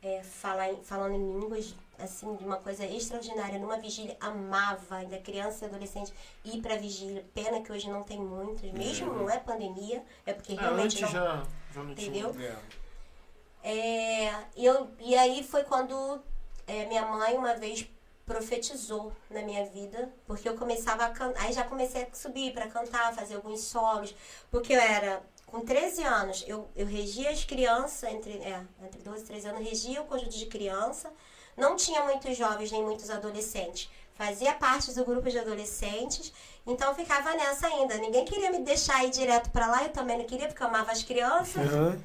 É, falar, falando em línguas, assim, de uma coisa extraordinária. Numa vigília, amava, ainda criança e adolescente, ir pra vigília. Pena que hoje não tem muitas, mesmo não é pandemia, é porque Ah, realmente antes não, já, já não tinha. entendeu? É. É, e, eu, e aí foi quando é, minha mãe uma vez profetizou na minha vida, porque eu começava a cantar, aí já comecei a subir para cantar, fazer alguns solos, porque eu era com 13 anos, eu, eu regia as crianças, entre, é, entre 12 e 13 anos, regia o conjunto de criança, não tinha muitos jovens nem muitos adolescentes, fazia parte do grupo de adolescentes, então ficava nessa ainda, ninguém queria me deixar ir direto para lá, eu também não queria, porque eu amava as crianças, Aham.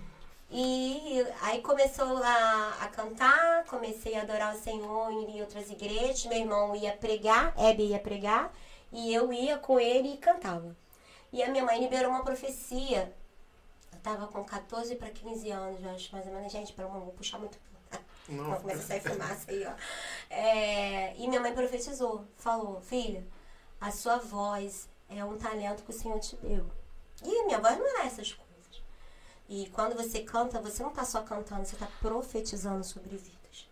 e aí começou a, a cantar, comecei a adorar o Senhor em outras igrejas. Meu irmão ia pregar, Hebe ia pregar, e eu ia com ele e cantava. E a minha mãe liberou uma profecia. Tava com 14 para 15 anos, eu acho, mais ou menos. Gente, pera, vou puxar muito. Não. Não começa a sair fumaça aí, ó. É, e minha mãe profetizou, falou, filha, a sua voz é um talento que o Senhor te deu. E minha voz não era essas coisas. E quando você canta, você não está só cantando, você está profetizando sobre vidas.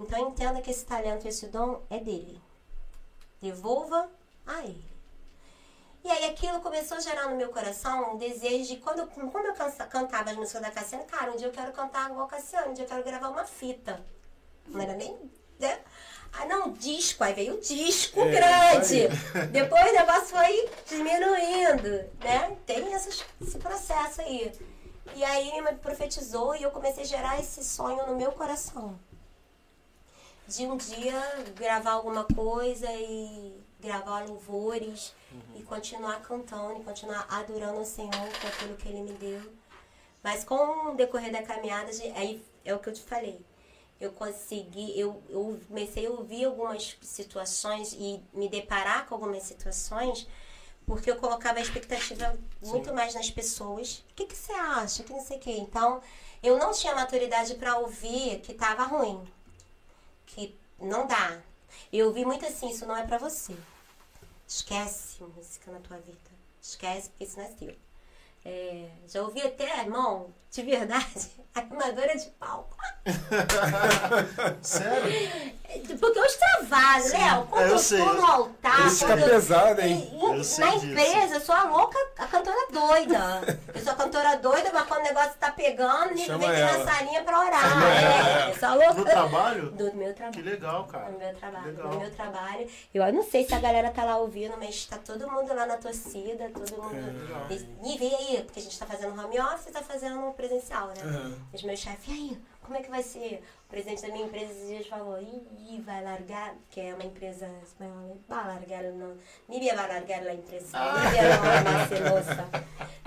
Então entenda que esse talento, esse dom é dele. Devolva a ele. E aí aquilo começou a gerar no meu coração um desejo de quando eu, quando eu cansa- cantava as músicas da Cassiane, cara, um dia eu quero cantar igual a Cassiane, um dia eu quero gravar uma fita. Não era nem. Né? Ah, não, disco, aí veio o disco É, grande. Depois o negócio foi diminuindo, né? Tem essas- esse processo aí. E aí me profetizou e eu comecei a gerar esse sonho no meu coração. De um dia gravar alguma coisa e gravar louvores e continuar cantando e continuar adorando o Senhor com aquilo que Ele me deu. Mas com o decorrer da caminhada, aí é o que eu te falei. Eu consegui, eu, eu comecei a ouvir algumas situações e me deparar com algumas situações porque eu colocava a expectativa muito mais nas pessoas. O que, que você acha? Que não sei o quê. Então, eu não tinha maturidade para ouvir que tava ruim. Que não dá. Eu ouvi muito assim, isso não é para você. Esquece música na tua vida. Esquece, porque isso não é teu. É, já ouvi até, irmão, de verdade, animadora de palco. Sério? Porque eu extravaso, Léo. Quando É, eu eu, tô no altar. Isso fica eu- pesado, hein? E- e na disso. empresa, eu sou a louca, a cantora doida. Eu sou a cantora doida, mas quando o negócio tá pegando, Chama vem aqui na salinha pra orar. É, eu sou a louca. No trabalho? Do meu trabalho. Que legal, cara. No meu trabalho, Legal. no meu trabalho. Eu não sei se a galera tá lá ouvindo, mas tá todo mundo lá na torcida, todo mundo. E vem aí, porque a gente tá fazendo home office e tá fazendo presencial, né? Aham. Os meus chefes, e aí, como é que vai ser? O presidente da minha empresa esses dias falou, ih, vai largar, que é uma empresa espanhola, vai largar, não, Nívia vai largar a empresa, Nívia não é mais celosa.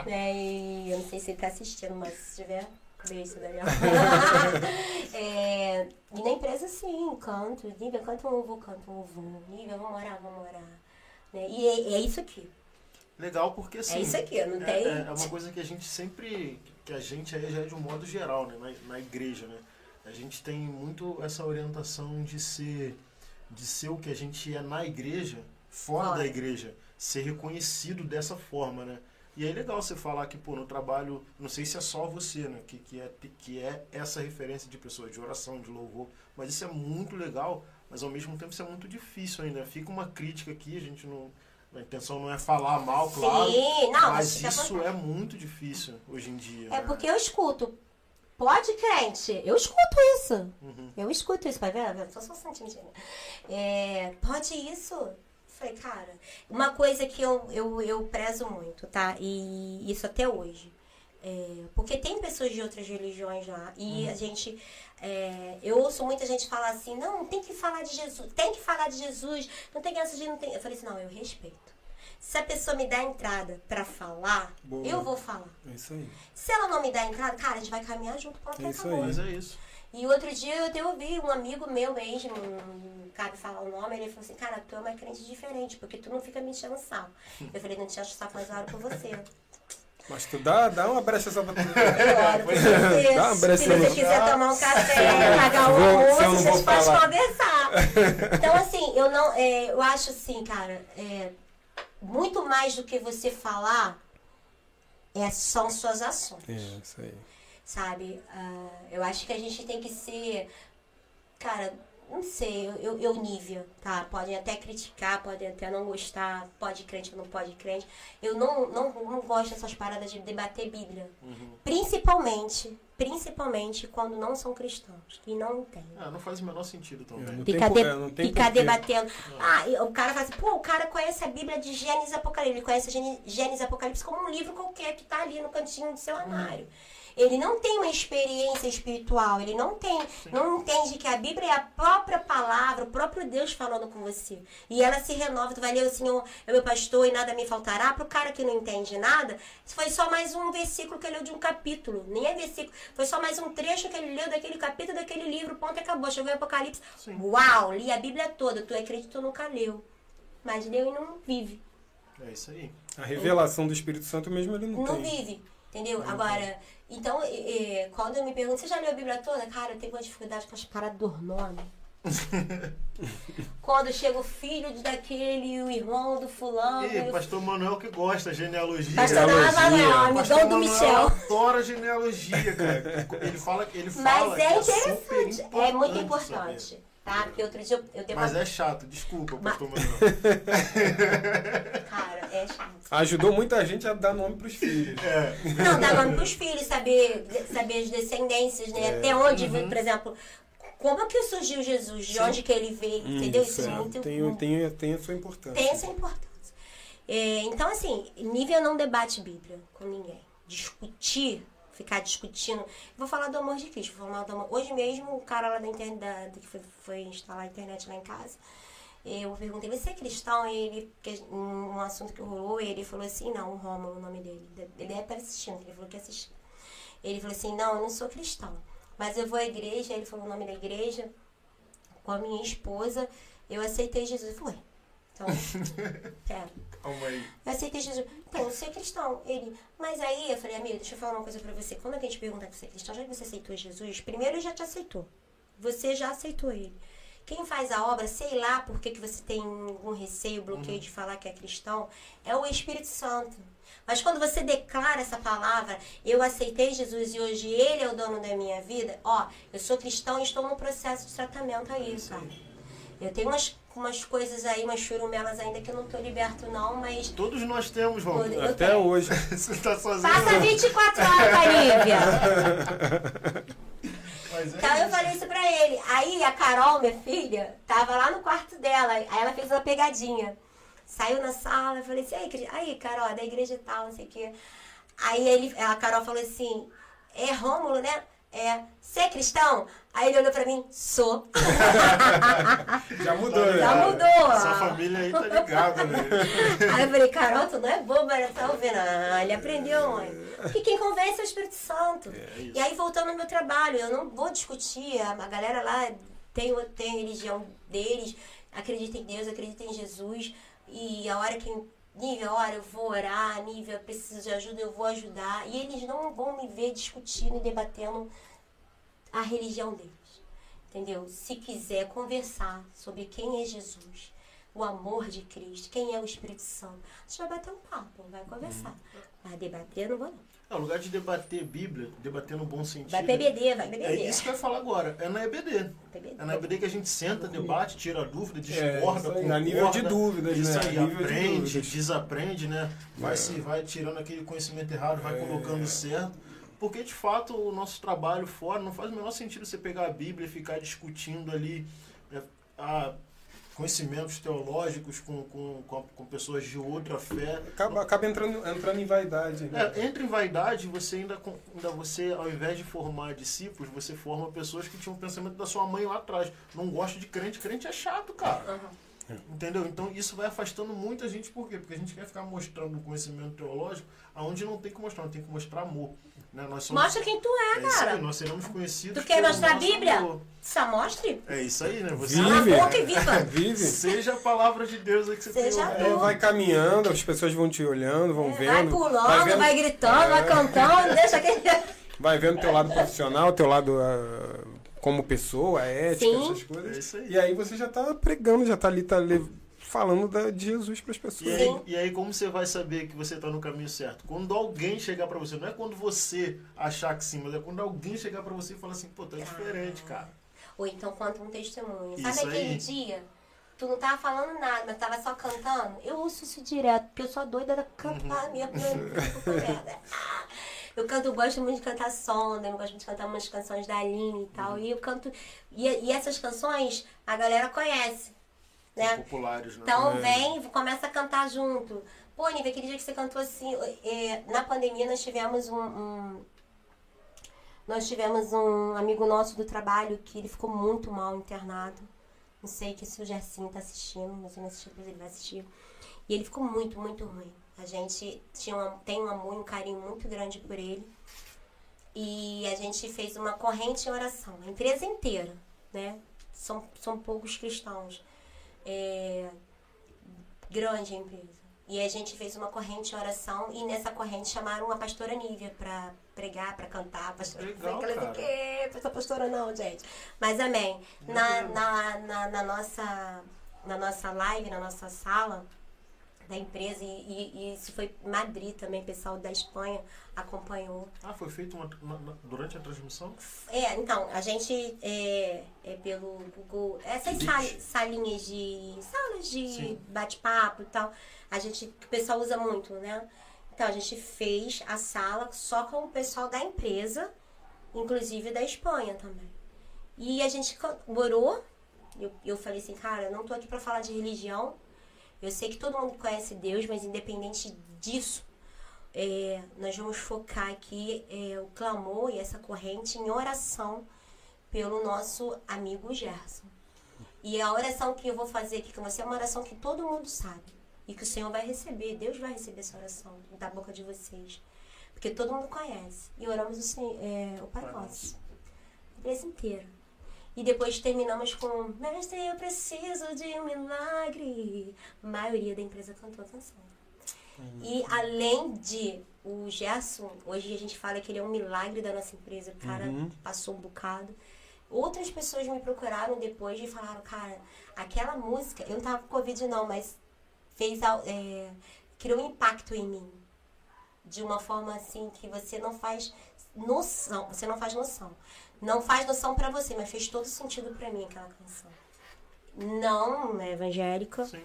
Né? E eu não sei se ele tá assistindo, mas se tiver, beijo, Daniel. é, e na empresa, sim, canto, Nívia, canta um ovo, canta um ovo, Nívia, vamos orar, vamos orar. Né? E é, é isso aqui. Legal porque assim. É isso aqui, não é, tem- É, é uma coisa que a gente sempre. Que a gente aí já é de um modo geral, né? Na, na igreja, né? A gente tem muito essa orientação de ser. De ser o que a gente é na igreja, fora Fora. da igreja. Ser reconhecido dessa forma, né? E aí é legal você falar que, pô, no trabalho, não sei se é só você, né? Que, que, é, que é essa referência de pessoas de oração, de louvor. Mas isso é muito legal, mas ao mesmo tempo isso é muito difícil ainda. Fica uma crítica aqui, a gente não. A intenção não é falar mal, claro. Sim, não, mas à isso é muito difícil hoje em dia. É né? porque eu escuto. Pode, crente? Eu escuto isso. Uhum. Eu escuto isso, vai ver? Eu tô só sentindo. É, pode isso? Falei, cara, uma coisa que eu, eu, eu prezo muito, tá? E isso até hoje. É, porque tem pessoas de outras religiões lá e a gente. é, eu ouço muita gente falar assim: não, tem que falar de Jesus, tem que falar de Jesus, não tem que assistir, não tem. Eu falei assim: não, eu respeito. Se a pessoa me dá entrada pra falar, Boa. eu vou falar. É isso aí. Se ela não me dá entrada, cara, a gente vai caminhar junto pra É isso aí. Mas é isso. E outro dia eu até ouvi um amigo meu mesmo, não cabe falar o nome, ele falou assim, cara, tu é uma crente diferente, porque tu não fica me enchendo o saco. Eu falei, não te encho o saco, mas eu oro por você. Mas tu dá, dá uma brecha só pra tu. Claro, certeza. Dá uma brecha Se você quiser tomar um café, pagar eu almoço, vocês podem conversar. Então, assim, eu não. é, eu acho assim, cara, é, muito mais do que você falar é, são suas ações. É, isso aí. sabe? Ah, eu acho que a gente tem que ser, cara, não sei, eu, eu, eu nível, tá? Podem até criticar, podem até não gostar, pode crente ou não pode crente. Eu não, não, não gosto dessas paradas de debater Bíblia. Principalmente, principalmente quando não são cristãos e não entendem. Ah, não faz o menor sentido também. Não tem Ficar, por- de- é, não tem ficar porquê. debatendo. Ah, e o cara fala assim, pô, o cara conhece a Bíblia de Gênesis e Apocalipse. Ele conhece Gêne- Gênesis e Apocalipse como um livro qualquer que tá ali no cantinho do seu armário. Ele não tem uma experiência espiritual, ele não tem, não entende que a Bíblia é a própria palavra, o próprio Deus falando com você. E ela se renova, tu vai ler o Senhor é meu pastor e nada me faltará. Pro cara que não entende nada, foi só mais um versículo que ele leu de um capítulo. Nem é versículo, foi só mais um trecho que ele leu daquele capítulo, daquele livro, ponto e acabou. Chegou em Apocalipse. Sim. Uau, li a Bíblia toda. Tu acredita, tu nunca leu. Mas leu e não vive. É isso aí. A revelação do Espírito Santo mesmo ele não, Não tem. vive. Entendeu? Agora, então, eh, eh, quando me perguntam, você já leu a Bíblia toda? Cara, eu tenho uma dificuldade com as paradas do nome. quando chega o filho de daquele, o irmão do fulano. e Ih, o- pastor Manuel que gosta, genealogia. Pastor. Manuel, Pastor amigão do Michel. adora genealogia, cara. Ele fala, ele fala Mas que é super interessante. É muito saber. Tá? Porque outro dia eu, eu tenho Mas uma. é chato, desculpa, Mas- pastor Manuel. Cara, é chato. Ajudou muita gente a dar nome pros filhos. É. Não, dar nome pros filhos, saber, saber as descendências, né? É. Até onde, Uhum. por exemplo, como que surgiu Jesus, de Sim. onde que ele veio, entendeu? Isso, é é. muito tem, tem, tem a sua importância. tem essa importância. É, então, assim, nível não debate Bíblia com ninguém. Discutir, ficar discutindo. Vou falar do amor de Cristo. Vou falar do amor. Hoje mesmo, o cara lá da internet, que foi, foi instalar a internet lá em casa, eu perguntei, você é cristão? E ele, um assunto que rolou, ele falou assim, não, o Rômulo, o nome dele. Ele deve estar assistindo, ele falou que assistiu. Ele falou assim, não, eu não sou cristão. Mas eu vou à igreja, ele falou o nome da igreja, com a minha esposa, eu aceitei Jesus. Eu falei, então, quero. Eu aceitei Jesus. Então, eu sou cristão. Ele, mas aí eu falei, amigo, deixa eu falar uma coisa pra você. Quando a gente pergunta que você é cristão, já que você aceitou Jesus, primeiro ele já te aceitou. Você já aceitou ele. Quem faz a obra, sei lá por que, você tem algum receio, bloqueio de falar que é cristão, é o Espírito Santo. Mas quando você declara essa palavra, eu aceitei Jesus e hoje ele é o dono da minha vida, ó, eu sou cristão e estou no processo de tratamento aí, cara. Eu tenho umas, umas coisas aí, umas churumelas ainda que eu não tô liberto não, mas Todos nós temos. Eu Até tenho. hoje. Você tá sozinho. Passa não. 24 horas, Lívia. Mas é Então eu falei isso pra ele. Aí a Carol, minha filha, tava lá no quarto dela. Aí ela fez uma pegadinha. Saiu na sala, eu falei assim, aí, aí Carol, da igreja e tal, não sei o quê. Aí ele, a Carol falou assim, é Rômulo, né? É, você é cristão? Aí ele olhou pra mim, sou. Já mudou, né? Já mudou. Essa família aí tá ligada, né? Aí eu falei, Carol, tu não é boba, né? Tá ouvindo? Ah, ele aprendeu, mãe. Porque quem convence é o Espírito Santo. É isso. e aí, voltando ao meu trabalho, eu não vou discutir. A, galera lá tem, o- tem a religião deles, acredita em Deus, acredita em Jesus. E a hora que. Nível, a hora eu vou orar, nível, eu preciso de ajuda, eu vou ajudar. E eles não vão me ver discutindo e debatendo a religião deles. Entendeu? Se quiser conversar sobre quem é Jesus, o amor de Cristo, quem é o Espírito Santo, você vai bater um papo, vai conversar. Vai debater, eu não vou não. É, o lugar de debater Bíblia, debater no bom sentido. Vai PBD, vai É PBD. isso que eu ia falar agora. É na EBD. PBD. É na EBD que a gente senta, debate, tira dúvida, É, discorda, isso aí, concorda. nível de dúvidas, isso né? aí, de aprende, dúvidas. desaprende, né? Vai, É. se, vai tirando aquele conhecimento errado, vai É. colocando certo. Porque, de fato, o nosso trabalho fora não faz o menor sentido você pegar a Bíblia e ficar discutindo ali né, a conhecimentos teológicos com, com, com, com pessoas de outra fé. Acaba, acaba entrando, entrando em vaidade, né? É, entra em vaidade, você ainda, ainda você, ao invés de formar discípulos, você forma pessoas que tinham o pensamento da sua mãe lá atrás. Não gosto de crente, crente é chato, cara. Aham. Entendeu? Então isso vai afastando muita gente, por quê? Porque a gente quer ficar mostrando conhecimento teológico aonde não tem que mostrar, não tem que mostrar amor. Né? Nós somos, Mostra quem tu é, é cara. aí, nós seremos conhecidos. Tu quer mostrar a Bíblia? amor. Só mostre. É isso aí, né? Você Cala a Vive. boca e viva. Vive. Seja a palavra de Deus aí que você Seja tem. É, vai caminhando, as pessoas vão te olhando, vão vendo. Vai pulando, vai, vendo- gritando, vai É. cantando, deixa quem. Vai vendo teu lado profissional, teu lado ah, como pessoa, ética, Sim. essas coisas. É isso aí. E aí você já tá pregando, já tá ali, tá falando da- de Jesus pras E pessoas. aí, Sim. e aí, como você vai saber que você está no caminho certo? Quando alguém chegar para você, não é quando você achar que sim, mas é quando alguém chegar para você e falar assim, pô, tá diferente, cara. Ou então conta um testemunho. Sabe Isso aquele aí. dia? Tu não tava falando nada, mas tava só cantando. Eu ouço isso direto, porque eu sou doida da Uhum. cantar mesmo. né? Eu canto, eu gosto muito de cantar sonda, eu gosto muito de cantar umas canções da Aline e tal. E eu canto. E, e essas canções a galera conhece. Né? Populares, né? Então É. vem, começa a cantar junto. Pô, Nive, aquele dia que você cantou assim, na pandemia nós tivemos um, um- Nós tivemos um amigo nosso do trabalho que ele ficou muito mal internado. Não sei que se o Gersinho tá assistindo, mas eu não assisti, ele vai assistir. E ele ficou muito, muito ruim. A gente tinha um, tem um amor e um carinho muito grande por ele. E a gente fez uma corrente em oração, a empresa inteira, né? São, são poucos cristãos. É, grande empresa. E a gente fez uma corrente de oração e nessa corrente chamaram a pastora Nívia pra pregar, pra cantar. A pastora Legal, aquela cara. que essa pastora não, gente. Mas amém. Na, na, na, na nossa, na nossa live, na nossa sala da empresa, e, e- e isso foi Madrid também, pessoal da Espanha acompanhou. Ah, foi feito uma- na- na- durante a transmissão? É, então, a gente é, é pelo Google, essas sal- salinhas de. salas de bate-papo e tal, a gente, que o pessoal usa muito, né? Então a gente fez a sala só com o pessoal da empresa, inclusive da Espanha também. E a gente co- orou, eu, eu falei assim, cara, não tô aqui pra falar de religião. Eu sei que todo mundo conhece Deus, mas independente disso, é, nós vamos focar aqui é, o clamor e essa corrente em oração pelo nosso amigo Gerson. E a oração que eu vou fazer aqui com você é uma oração que todo mundo sabe. E que o Senhor vai receber, Deus vai receber essa oração da boca de vocês. Porque todo mundo conhece. E oramos o, Senhor, é, o Pai Nosso. A empresa inteira. E depois terminamos com Mestre, eu preciso de um milagre. A maioria da empresa cantou a canção. E além de o Gerson, hoje a gente fala que ele é um milagre da nossa empresa, o cara Uhum. passou um bocado. Outras pessoas me procuraram depois e falaram, cara, aquela música, eu não tava com Covid não, mas fez é, criou um impacto em mim. De uma forma assim que você não faz noção, você não faz noção. Não faz noção pra você, mas fez todo sentido pra mim aquela canção. Não é evangélica, Sim.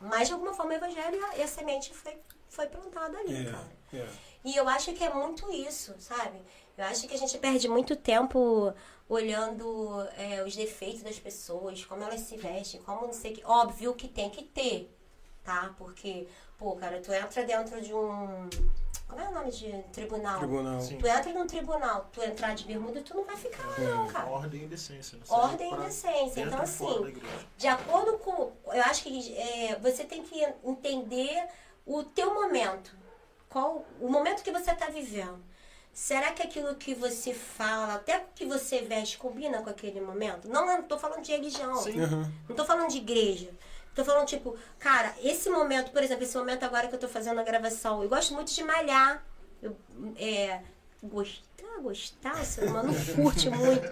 mas de alguma forma evangélica e a semente foi, foi plantada ali, cara. É, é. E eu acho que é muito isso, sabe? Eu acho que a gente perde muito tempo olhando é, os defeitos das pessoas, como elas se vestem, como não sei o que. Óbvio que tem que ter, tá? Porque, pô, cara, tu entra dentro de um. Como é o nome de tribunal? Tribunal. Sim. Tu entra num tribunal, tu entrar de bermuda, tu não vai ficar lá, não, cara. Ordem e decência. Né? Ordem e decência. Então, assim, de acordo com. Eu acho que é, você tem que entender o teu momento. Qual o momento que você está vivendo. Será que aquilo que você fala, até o que você veste, combina com aquele momento? Não, não tô falando de religião. Sim. Uhum. Não tô falando de igreja. Tô falando, tipo, cara, esse momento, por exemplo, esse momento agora que eu tô fazendo a gravação, eu gosto muito de malhar. Eu, é, gostar, gostar, o ser humano curte muito.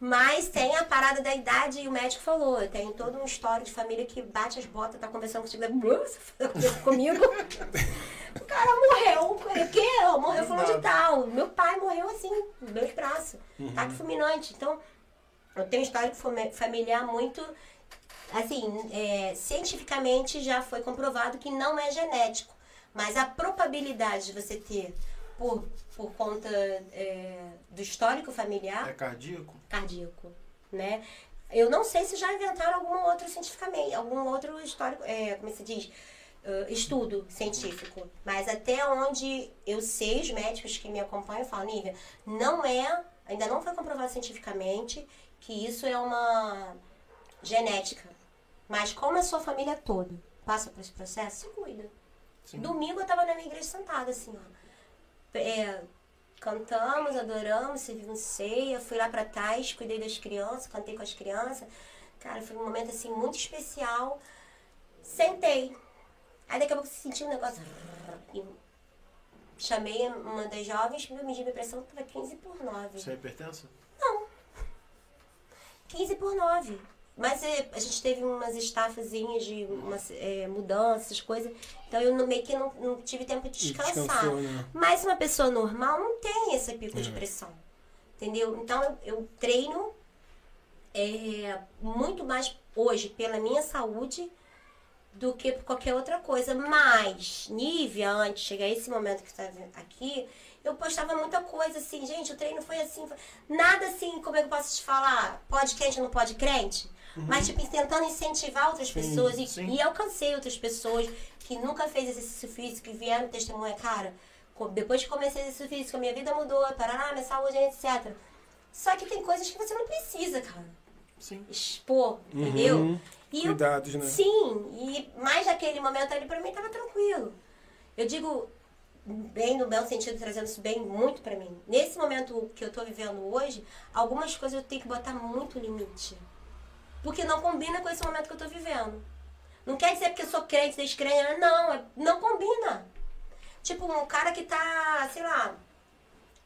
Mas tem a parada da idade e o médico falou, eu tenho todo um histórico de família que bate as botas, tá conversando contigo, é, você fala comigo. O cara morreu. O quê? Morreu Do falando de tal. Meu pai morreu assim, meus braços. Taque fulminante. Então, eu tenho um histórico fami- familiar muito. Assim, é, cientificamente já foi comprovado que não é genético. Mas a probabilidade de você ter, por, por conta é, do histórico familiar, É cardíaco? cardíaco, né? Eu não sei se já inventaram algum outro cientificamente, algum outro histórico, é, como se diz, eh, estudo científico. Mas até onde eu sei, os médicos que me acompanham falam, Nívia, não é, ainda não foi comprovado cientificamente que isso é uma genética. Mas como a sua família toda passa por esse processo, se cuida. Sim. Domingo eu tava na minha igreja sentada, assim, ó. É, cantamos, adoramos, servimos ceia, fui lá pra trás, cuidei das crianças, cantei com as crianças. Cara, foi um momento, assim, muito especial. Sentei. Aí daqui a pouco senti um negócio. E chamei uma das jovens, meu medida minha pressão tava 15 por 9. Você é hipertensa? 15 por 9. Mas é, a gente teve umas estafazinhas de umas, é, mudanças, coisas. Então eu meio que não, não tive tempo de descansar. Né? Mas uma pessoa normal não tem esse pico de pressão. Entendeu? Então eu, treino é, muito mais hoje pela minha saúde do que por qualquer outra coisa. Mas, Nívia, antes de chegar esse momento que está aqui, eu postava muita coisa assim, gente, o treino foi assim. foi- Nada assim, como é que eu posso te falar? Pode crente, não pode crente? Mas, tipo, tentando incentivar outras pessoas. E, sim. e alcancei outras pessoas que nunca fez exercício físico, que vieram testemunhar, cara, depois que comecei exercício físico, a minha vida mudou, parará, minha saúde, etc. Só que tem coisas que você não precisa, cara Sim. expor, entendeu? Uhum. E eu- Cuidados, né? Sim, e mais naquele momento ali pra mim tava tranquilo. Eu digo bem no belo sentido, trazendo isso bem muito pra mim. Nesse momento que eu tô vivendo hoje, algumas coisas eu tenho que botar muito limite. Porque não combina com esse momento que eu tô vivendo. Não quer dizer porque eu sou crente, descrente, não, é- não combina. Tipo, um cara que tá, sei lá,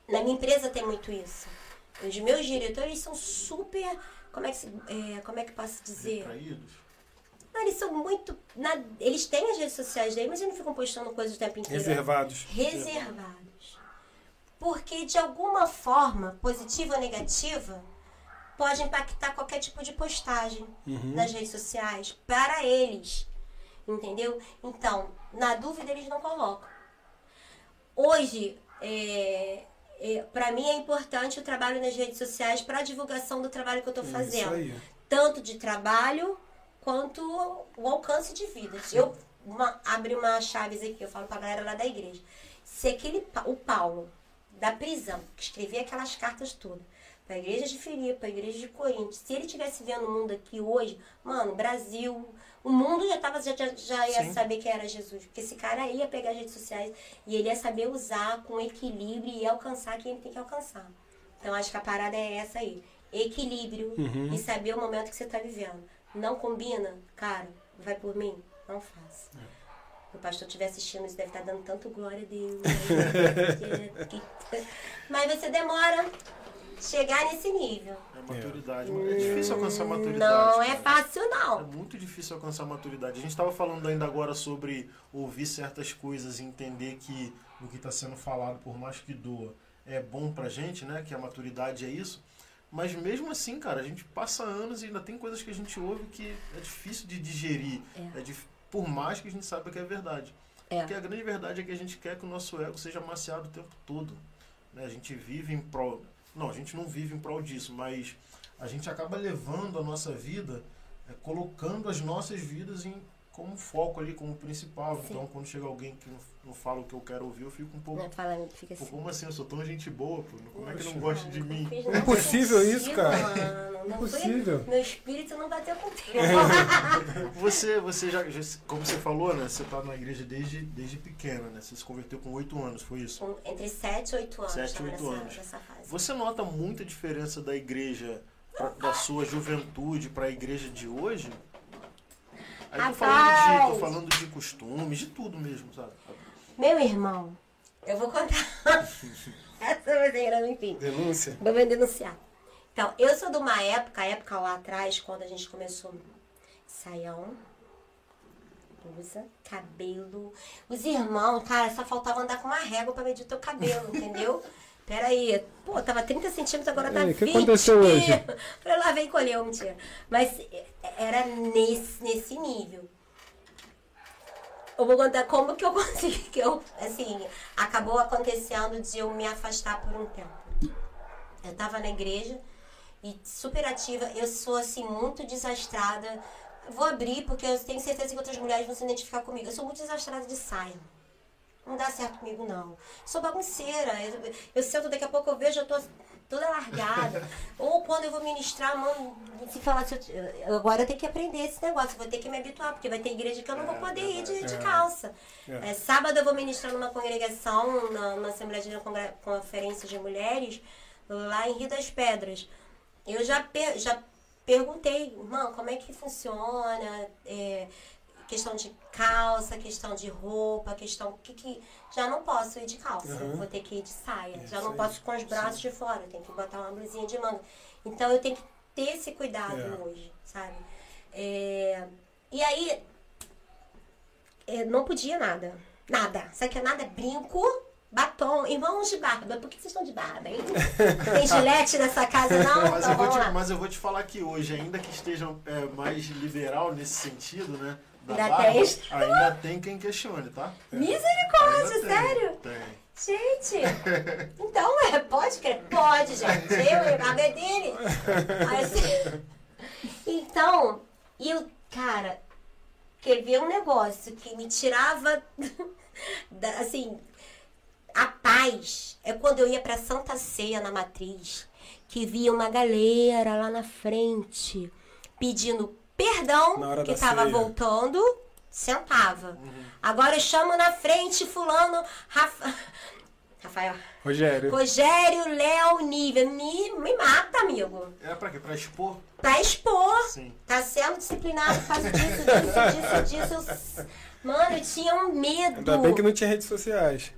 na minha empresa tem muito isso. Os meus diretores são super. Como é que, é, como é que posso dizer? Retraídos? Não, eles são muito. na- eles têm as redes sociais dele, mas eles não ficam postando coisas o tempo inteiro. Reservados. Reservados. Porque, de alguma forma, positiva ou negativa, pode impactar qualquer tipo de postagem nas redes sociais para eles. Entendeu? Então, na dúvida, eles não colocam. Hoje, é, é, para mim é importante o trabalho nas redes sociais para a divulgação do trabalho que eu estou fazendo tanto de trabalho quanto o alcance de vidas. Eu uma, abri uma chaves aqui, eu falo pra galera lá da igreja. Se aquele o Paulo da prisão, que escrevia aquelas cartas todas, pra igreja de Filipe, pra igreja de Corinto, se ele tivesse vendo o mundo aqui hoje, mano, Brasil, o mundo já tava já, já, ia Sim. saber quem era Jesus, porque esse cara ia pegar as redes sociais e ele ia saber usar com equilíbrio e alcançar quem ele tem que alcançar. Então acho que a parada é essa aí. Equilíbrio e saber o momento que você está vivendo. Não combina? Cara, vai por mim? Não faça. Se o pastor estiver assistindo, isso deve estar dando tanto glória a Deus. Mas você demora chegar nesse nível. É maturidade. É difícil alcançar maturidade. Não é cara. fácil, É não. muito difícil alcançar maturidade. A gente estava falando ainda agora sobre ouvir certas coisas e entender que o que está sendo falado, por mais que doa, é bom pra gente, né? Que a maturidade é isso. Mas mesmo assim, cara, a gente passa anos e ainda tem coisas que a gente ouve que é difícil de digerir. É. É dif- Por mais que a gente saiba que é verdade. É. Porque a grande verdade é que a gente quer que o nosso ego seja maciado o tempo todo. né? A gente vive em prol. Não, a gente não vive em prol disso, mas a gente acaba levando a nossa vida, é, colocando as nossas vidas em, como foco ali, como principal. Sim. Então, quando chega alguém que não, não fala o que eu quero ouvir, eu fico um pouco. Não fala, fica Pô, assim. como assim? Eu sou tão gente boa, pô. Como é que não gosta de mim? É impossível isso, cara. mano. Não foi- Impossível. Meu espírito não bateu com o teu. Você, você já, já- como você falou, né? Você tá na igreja desde, desde pequena, né? Você se converteu com oito anos, foi isso? Com- Entre 7 e 8 anos. Sete, tava oito anos. nessa fase. Você nota muita diferença da igreja, pra- da sua juventude para a igreja de hoje? Aí tô falando, de, tô falando de costumes, de tudo mesmo, sabe? Meu irmão, eu vou contar. Essa grande, enfim. Denúncia. Vou me denunciar. Então, eu sou de uma época, época lá atrás, quando a gente começou saião, blusa, cabelo. Os irmãos, cara, só faltava andar com uma régua pra medir o teu cabelo, entendeu? Peraí, pô, tava 30 centímetros, agora tá o 20. que aconteceu hoje? Falei, lá vem colheu, mentira. Mas é, era nesse, nesse nível. Eu vou contar como que eu consegui, que eu, assim, acabou acontecendo de eu me afastar por um tempo. Eu tava na igreja e super ativa, eu sou, assim, muito desastrada. Vou abrir porque eu tenho certeza que outras mulheres vão se identificar comigo. Eu sou muito desastrada de saia. Não dá certo comigo, não. Sou bagunceira. Eu, eu sento, daqui a pouco eu vejo, eu tô toda largada. Ou quando eu vou ministrar, mano, se falar, se eu, agora eu tenho que aprender esse negócio, vou ter que me habituar, porque vai ter igreja que eu não vou poder ir de, de calça. É, sábado eu vou ministrar numa congregação, na, numa Assembleia de Conferência de Mulheres, lá em Rio das Pedras. Eu já, já perguntei, irmão, como é que funciona? É, questão de calça, questão de roupa, questão que, que já não posso ir de calça, uhum. vou ter que ir de saia. É, já não posso ir com os braços sim. de fora, tenho que botar uma blusinha de manga. Então eu tenho que ter esse cuidado é. hoje, sabe? É, e aí é, não podia nada. Nada. Sabe que é nada? Brinco, batom, irmãos de barba. Por que vocês estão de barba, hein? Tem gilete nessa casa, não? Mas, então, eu, te, mas eu vou te falar que hoje, ainda que estejam é, mais liberal nesse sentido, né? Ainda barra, tem. Ainda tem quem questione, tá? Misericórdia, sério? Tem. Gente, então é, pode crer? Pode, gente. Eu, a é dele. Assim, então, eu, cara, quer ver um negócio que me tirava, assim, a paz é quando eu ia pra Santa Ceia na Matriz, que via uma galera lá na frente pedindo perdão que estava voltando, sentava. Uhum. Agora eu chamo na frente fulano, Rafa... Rafael. Rogério. Rogério, Léo, Nívia. Me, me mata, amigo. É pra quê? Pra expor? Pra expor. Sim. Tá sendo disciplinado por causa disso, disso, disso, disso. Mano, eu tinha um medo. Ainda bem que não tinha redes sociais.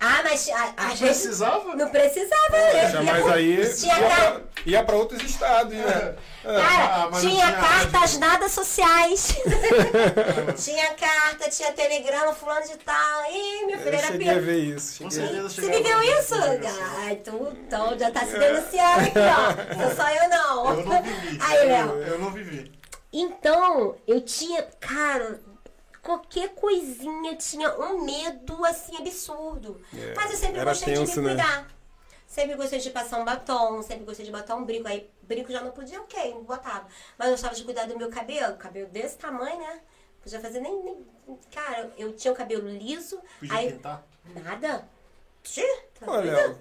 Ah, mas a, a não precisava? Não precisava, né? mas aí tinha ia, pra, ia pra outros estados, né? É. Cara, ah, tinha, tinha, cartas nada sociais. tinha carta, tinha telegrama, fulano de tal. Ih, meu filho, eu era cheguei a ver isso. Com certeza Você viveu isso? Ai, tu então, já tá se denunciando aqui, ó. Não só eu, não. Eu não vivi. Aí, Léo. Eu não vivi. Então, eu tinha, cara, qualquer coisinha tinha um medo assim absurdo. É, Mas eu sempre gostei tenso, de me né? cuidar. Né? Sempre gostei de passar um batom, sempre gostei de botar um brinco. Aí brinco já não podia, ok, não botava. Mas eu gostava de cuidar do meu cabelo, cabelo desse tamanho, né? Podia fazer nem, nem. Cara, eu tinha o cabelo liso. Podia aí, pintar? Nada. Olha,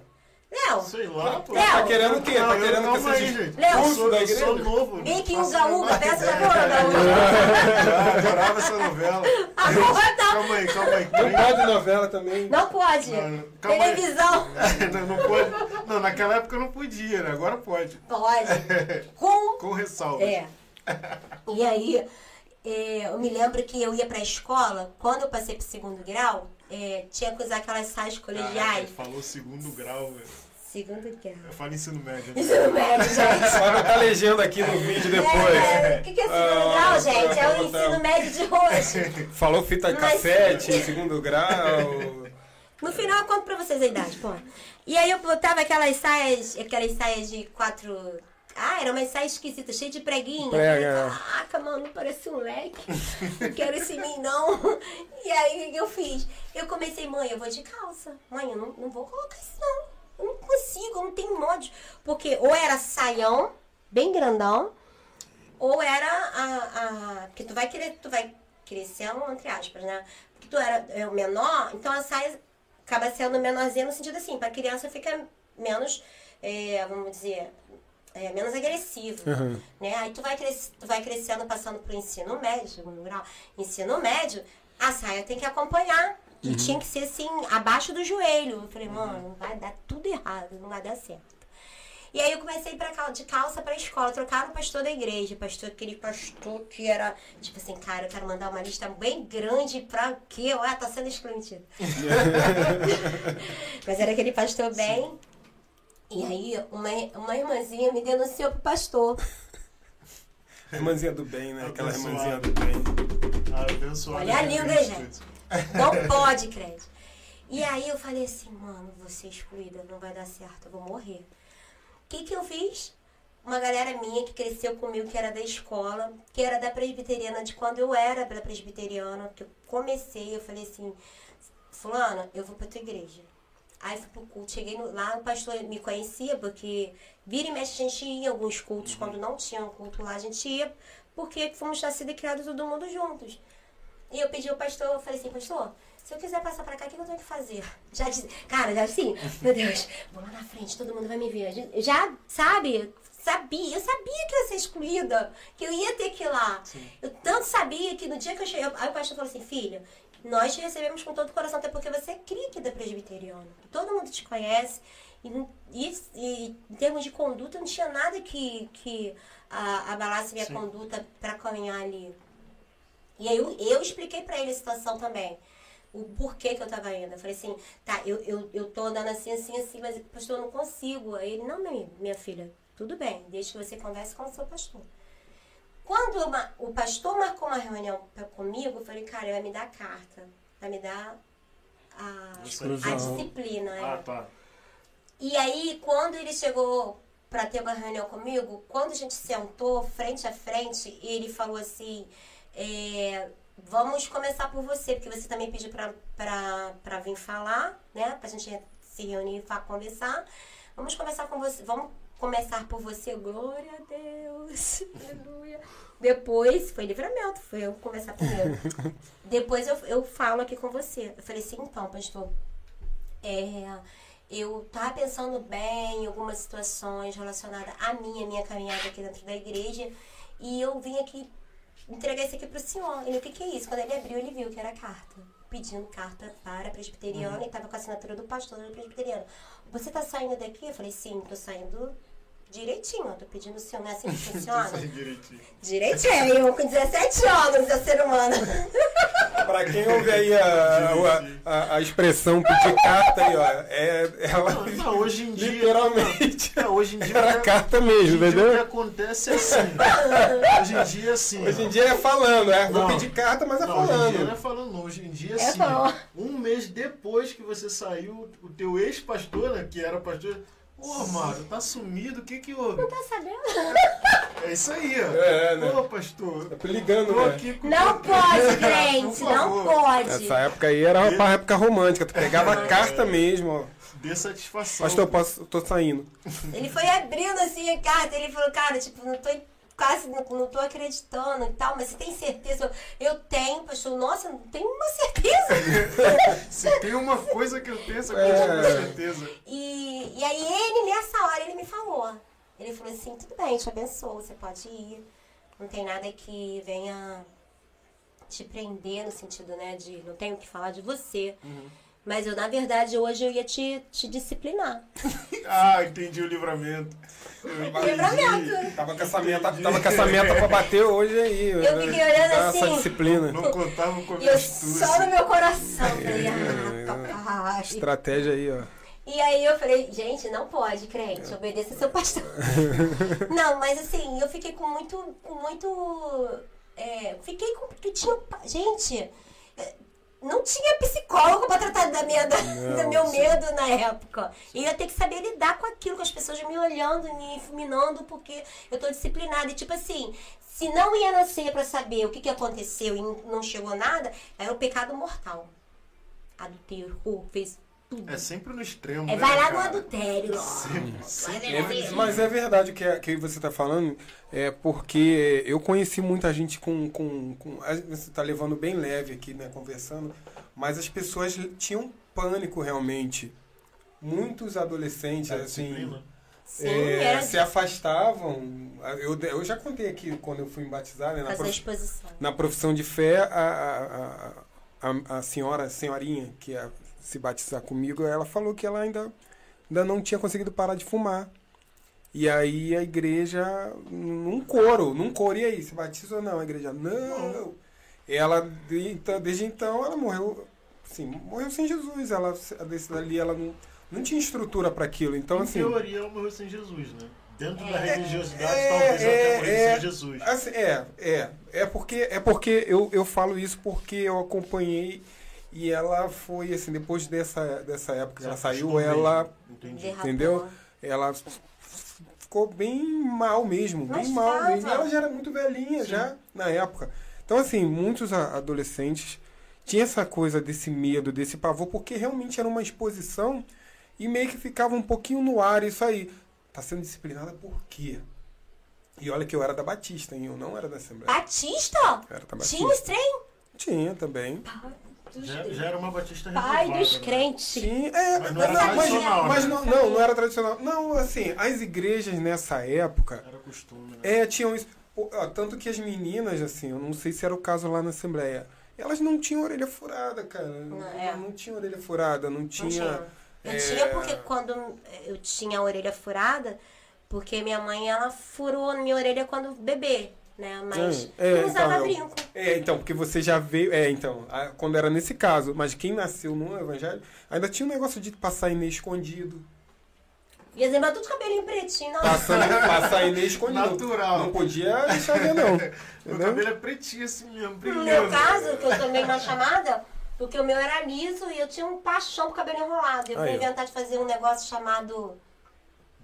Léo. Sei lá, pô. Léo. Tá querendo o quê? Tá querendo que seja gente. Léo. Eu sou, eu sou novo. Vem aqui, Uga Uga, peça da porra da Já adorava essa novela. A porra tá... Calma aí, calma aí. Não pode novela também. Não pode. Não, Televisão. Não, não pode. Não, naquela época não podia, né? Agora pode. Pode. Com... Com ressalva. É. E aí, é, eu me lembro que eu ia pra escola, quando eu passei pro segundo grau, é, tinha que usar aquelas saias colegiais. Falou segundo grau, velho. Segundo grau. Eu falo ensino médio. Né? Ensino médio, gente. Vai botar legenda aqui no vídeo depois. É, o que, que é segundo ah, grau, gente? É o ensino médio de hoje. Falou fita Mas... cassete, segundo grau. No final eu conto pra vocês a idade, pô. E aí eu botava aquelas saias, aquelas saias de quatro ah, era uma saia esquisita, cheia de preguinha. Prega. Caraca, mano, parece um leque. Não quero esse mim, não. E aí, o que eu fiz? Eu comecei, mãe, eu vou de calça. Mãe, eu não, não vou colocar isso, não. Eu não consigo, eu não tenho mod. Porque ou era saião, bem grandão, ou era a... a porque tu vai querer, tu vai crescendo, entre aspas, né? Porque tu era é, menor, então a saia acaba sendo menorzinha no sentido assim, pra criança fica menos, é, vamos dizer é, menos agressivo. Uhum. Né? Aí tu vai, cres tu vai crescendo, passando pro ensino médio, segundo grau. Ensino médio, a saia tem que acompanhar. E uhum. tinha que ser assim, abaixo do joelho. Eu falei, mano, vai dar tudo errado, não vai dar certo. E aí eu comecei pra, de calça pra escola. Trocaram o pastor da igreja. Pastor, aquele pastor que era, tipo assim, cara, eu quero mandar uma lista bem grande pra quê? Ué, tá sendo excluído. Mas era aquele pastor bem. Sim. E aí, uma, uma irmãzinha me denunciou pro pastor. irmãzinha do bem, né? Aquela irmãzinha do bem. Abençoada. Olha a língua, gente. Não pode, crédito. E aí eu falei assim, mano, ser excluída, não vai dar certo, eu vou morrer. O que que eu fiz? Uma galera minha que cresceu comigo, que era da escola, que era da presbiteriana, de quando eu era da presbiteriana, que eu comecei, eu falei assim, fulana, eu vou pra tua igreja. Aí fui pro culto, cheguei no, lá, o pastor me conhecia, porque vira e mexe a gente ia em alguns cultos, uhum. quando não tinha um culto lá, a gente ia, porque fomos nascidos e criados todo mundo juntos. E eu pedi ao pastor, eu falei assim, pastor, Se eu quiser passar pra cá, o que eu tenho que fazer? Já disse, cara, já assim, meu Deus, vou lá na frente, todo mundo vai me ver. Já, sabe? Sabia, eu sabia que eu ia ser excluída, que eu ia ter que ir lá. Sim. Eu tanto sabia que no dia que eu cheguei, aí o pastor falou assim, filha, nós te recebemos com todo o coração, até porque você é aqui da presbiteriana. Todo mundo te conhece. E, e, e, em termos de conduta, não tinha nada que, que a, abalasse minha Sim. conduta para caminhar ali. E aí eu, eu expliquei para ele a situação também. O porquê que eu tava indo. Eu falei assim, tá, eu, eu, eu tô andando assim, assim, assim, mas pastor, eu não consigo. Aí ele, não, minha, minha filha, tudo bem, desde que você converse com o seu pastor. Quando uma, o pastor marcou uma reunião pra, comigo, eu falei, cara, ele vai me dar a carta, vai me dar a, a disciplina. É. Ah, tá. E aí, quando ele chegou para ter uma reunião comigo, quando a gente sentou frente a frente, ele falou assim: é, vamos começar por você, porque você também pediu para vir falar, né? Pra gente se reunir e conversar. Vamos começar com você, vamos começar por você, glória a Deus, aleluia. Depois, foi livramento, foi eu conversar primeiro. Depois eu, eu falo aqui com você. Eu falei assim, então, pastor, é, eu tava pensando bem em algumas situações relacionadas à minha, minha caminhada aqui dentro da igreja, e eu vim aqui entregar isso aqui pro senhor. Ele, o que que é isso? Quando ele abriu, ele viu que era carta. Pedindo carta para a presbiteriana uhum. e tava com a assinatura do pastor da presbiteriana. Você tá saindo daqui? Eu falei, sim, tô saindo direitinho. Eu tô pedindo o senhor, não é assim que funciona? direitinho. Direitinho, eu com 17 anos, eu ser humano. Pra quem ouve aí a, a, a, a expressão pedir carta aí, ó, é, ela não, não, hoje em dia, literalmente não, hoje em dia era carta mesmo, entendeu? O que acontece é assim. Hoje em dia é assim. Hoje em dia é falando, é. Vou pedir carta, mas é não, falando. Hoje em dia não é falando, hoje em dia é, é assim. Um mês depois que você saiu, o teu ex-pastor, né, que era pastor, Ô, Mário, tá sumido, o que que houve? Não tá sabendo? É isso aí, ó. É, né? Ô, pastor. Tá ligando, Tô né? Aqui com não pode, gente, não pode. Essa época aí era uma época romântica, tu pegava é, carta mesmo, ó. Dê satisfação. Pastor, eu posso, tô saindo. Ele foi abrindo assim a carta, ele falou, cara, tipo, não tô quase não, não tô acreditando e tal, mas você tem certeza? Eu tenho, pastor. Nossa, não tenho uma certeza. Se tem uma coisa que eu tenho, essa coisa é. com certeza. E, e aí ele, nessa hora, ele me falou. Ele falou assim, tudo bem, te abençoo, você pode ir. Não tem nada que venha te prender no sentido, né, de não tenho que falar de você. Uhum. Mas eu, na verdade, hoje eu ia te, te disciplinar. ah, entendi o livramento. livramento. Tava com essa meta, tava com essa meta pra bater hoje aí. Eu né? fiquei olhando assim. Essa disciplina. Não contava com a minha Só no meu coração. Falei, ah, Estratégia aí, ó. E aí eu falei, gente, não pode, crente, obedeça seu pastor. não, mas assim, eu fiquei com muito, com muito. É, fiquei com. Porque tinha. Gente, não tinha psicólogo para tratar da minha, da, não, do meu sim. medo na época. E eu ia ter que saber lidar com aquilo, com as pessoas me olhando, me fulminando, porque eu tô disciplinada. E tipo assim, se não ia nascer para saber o que, que aconteceu e não chegou nada, era o pecado mortal. Adultério, fez tudo. É sempre no extremo. É, né, vai lá cara? no adultério. Sempre, sempre. É, mas é verdade que, é, que você está falando, é porque eu conheci muita gente com. com, com você está levando bem leve aqui, né, conversando, mas as pessoas tinham pânico realmente. Muitos adolescentes, é assim. Sim, é, se afastavam. Eu, eu já contei aqui quando eu fui batizar, né, na, prof, na profissão de fé, a, a, a, a, senhora, a senhorinha, que é se batizar comigo, ela falou que ela ainda, ainda não tinha conseguido parar de fumar. E aí a igreja, num coro, num coro, e aí, se batiza ou não? A igreja, não. Ela, então, desde então, ela morreu, assim, morreu sem Jesus. Ela, desse dali, ela não, não tinha estrutura para aquilo. Então, em assim. teoria, ela morreu sem Jesus, né? Dentro da é, religiosidade, é, talvez ela tenha morrido é, sem Jesus. Assim, é, é. É porque, é porque eu, eu falo isso porque eu acompanhei e ela foi, assim, depois dessa, dessa época que ela saiu, ela. Entendi. Entendeu? Ela ficou bem mal mesmo, Mas bem mal mesmo. E ela já era muito velhinha Sim. já na época. Então, assim, muitos adolescentes tinham essa coisa desse medo, desse pavor, porque realmente era uma exposição e meio que ficava um pouquinho no ar isso aí. Tá sendo disciplinada por quê? E olha que eu era da Batista, hein? Eu não era da Assembleia. Batista? Era da Batista. Tinha trem? Tinha também. Dos Já, já era uma batista pai renovada, dos né? crentes. Sim, é, Mas não era mas, tradicional, mas né? não, não, não era tradicional. Não, assim, as igrejas nessa época Era costume, né? É, tinham isso. Tanto que as meninas, assim, eu não sei se era o caso lá na Assembleia, elas não tinham orelha furada, cara. Não, é. não tinha orelha furada, não Não tinha. tinha. Eu é, tinha porque quando eu tinha a orelha furada, porque minha mãe ela furou a minha orelha quando bebê, né? Mas É, é, não usava então, eu- brinco. É, então, porque você já veio. É, então, a- quando era nesse caso, mas quem nasceu no Evangelho, ainda tinha um negócio de passar Inês escondido. E as irmãs tudo cabelinho pretinho, não. Passando, passar Inês escondido. Natural. Não podia deixar ver, não. Meu cabelo é pretinho assim mesmo, No meu caso, que eu tomei uma chamada, porque o meu era liso e eu tinha um paixão pro cabelo enrolado. Eu fui inventar de fazer um negócio chamado.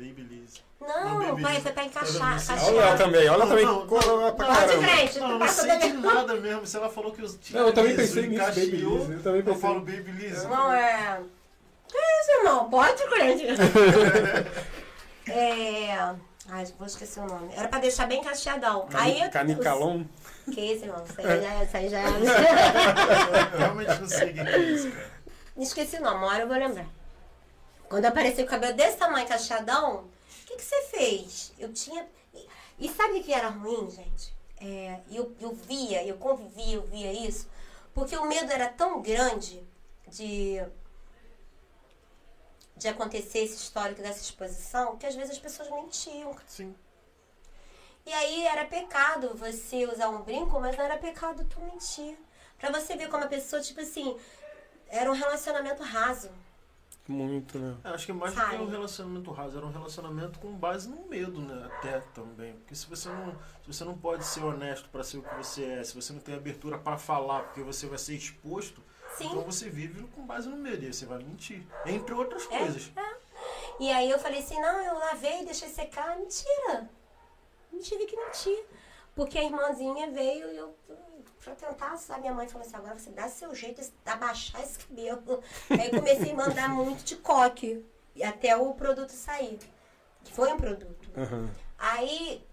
Babyliss. Não, baby pai, pra Tá encaixar. vendo? Olha cachear. também, olha Não, também. não, Coroa pra não, de frente. Não, não passa sei de nada mesmo. Se ela falou que os tinha Não, eu também pensei nisso, Babyliss, eu também Eu pensei. falo Babyliss. Não é. Que isso, irmão? Pode, crente. é. Ai, vou esquecer o nome. Era pra deixar bem cacheadão. Aí eu- Canicalon. Que isso, irmão? Isso aí já, isso aí já é. Eu realmente não sei o que é isso, cara. Esqueci o nome, uma hora eu vou lembrar. Quando apareceu o cabelo desse tamanho cacheadão, o que, que você fez? Eu tinha. E, sabe o que era ruim, gente? É, eu, eu via, eu convivia, eu via isso, porque o medo era tão grande de, de acontecer esse histórico dessa exposição que às vezes as pessoas mentiam. Sim. E aí era pecado você usar um brinco, mas não era pecado tu mentir. Pra você ver como a pessoa, tipo assim, era um relacionamento raso. Muito, né? Eu acho que mais do que um relacionamento raso, era um relacionamento com base no medo, né? Até também. Porque se você não, se você não pode ser honesto pra ser o que você é, se você não tem abertura pra falar, porque você vai ser exposto, Sim. então você vive com base no medo. E aí você vai mentir. Entre outras É, coisas. E aí eu falei assim, não, eu lavei, deixei secar. Mentira. Não tive que mentir. Porque a irmãzinha veio e eu, pra tentar, a minha mãe falou assim, agora você dá seu jeito de abaixar esse cabelo. aí eu comecei a mandar muito de coque. Até o produto sair. Que foi um produto. Aham. Aí,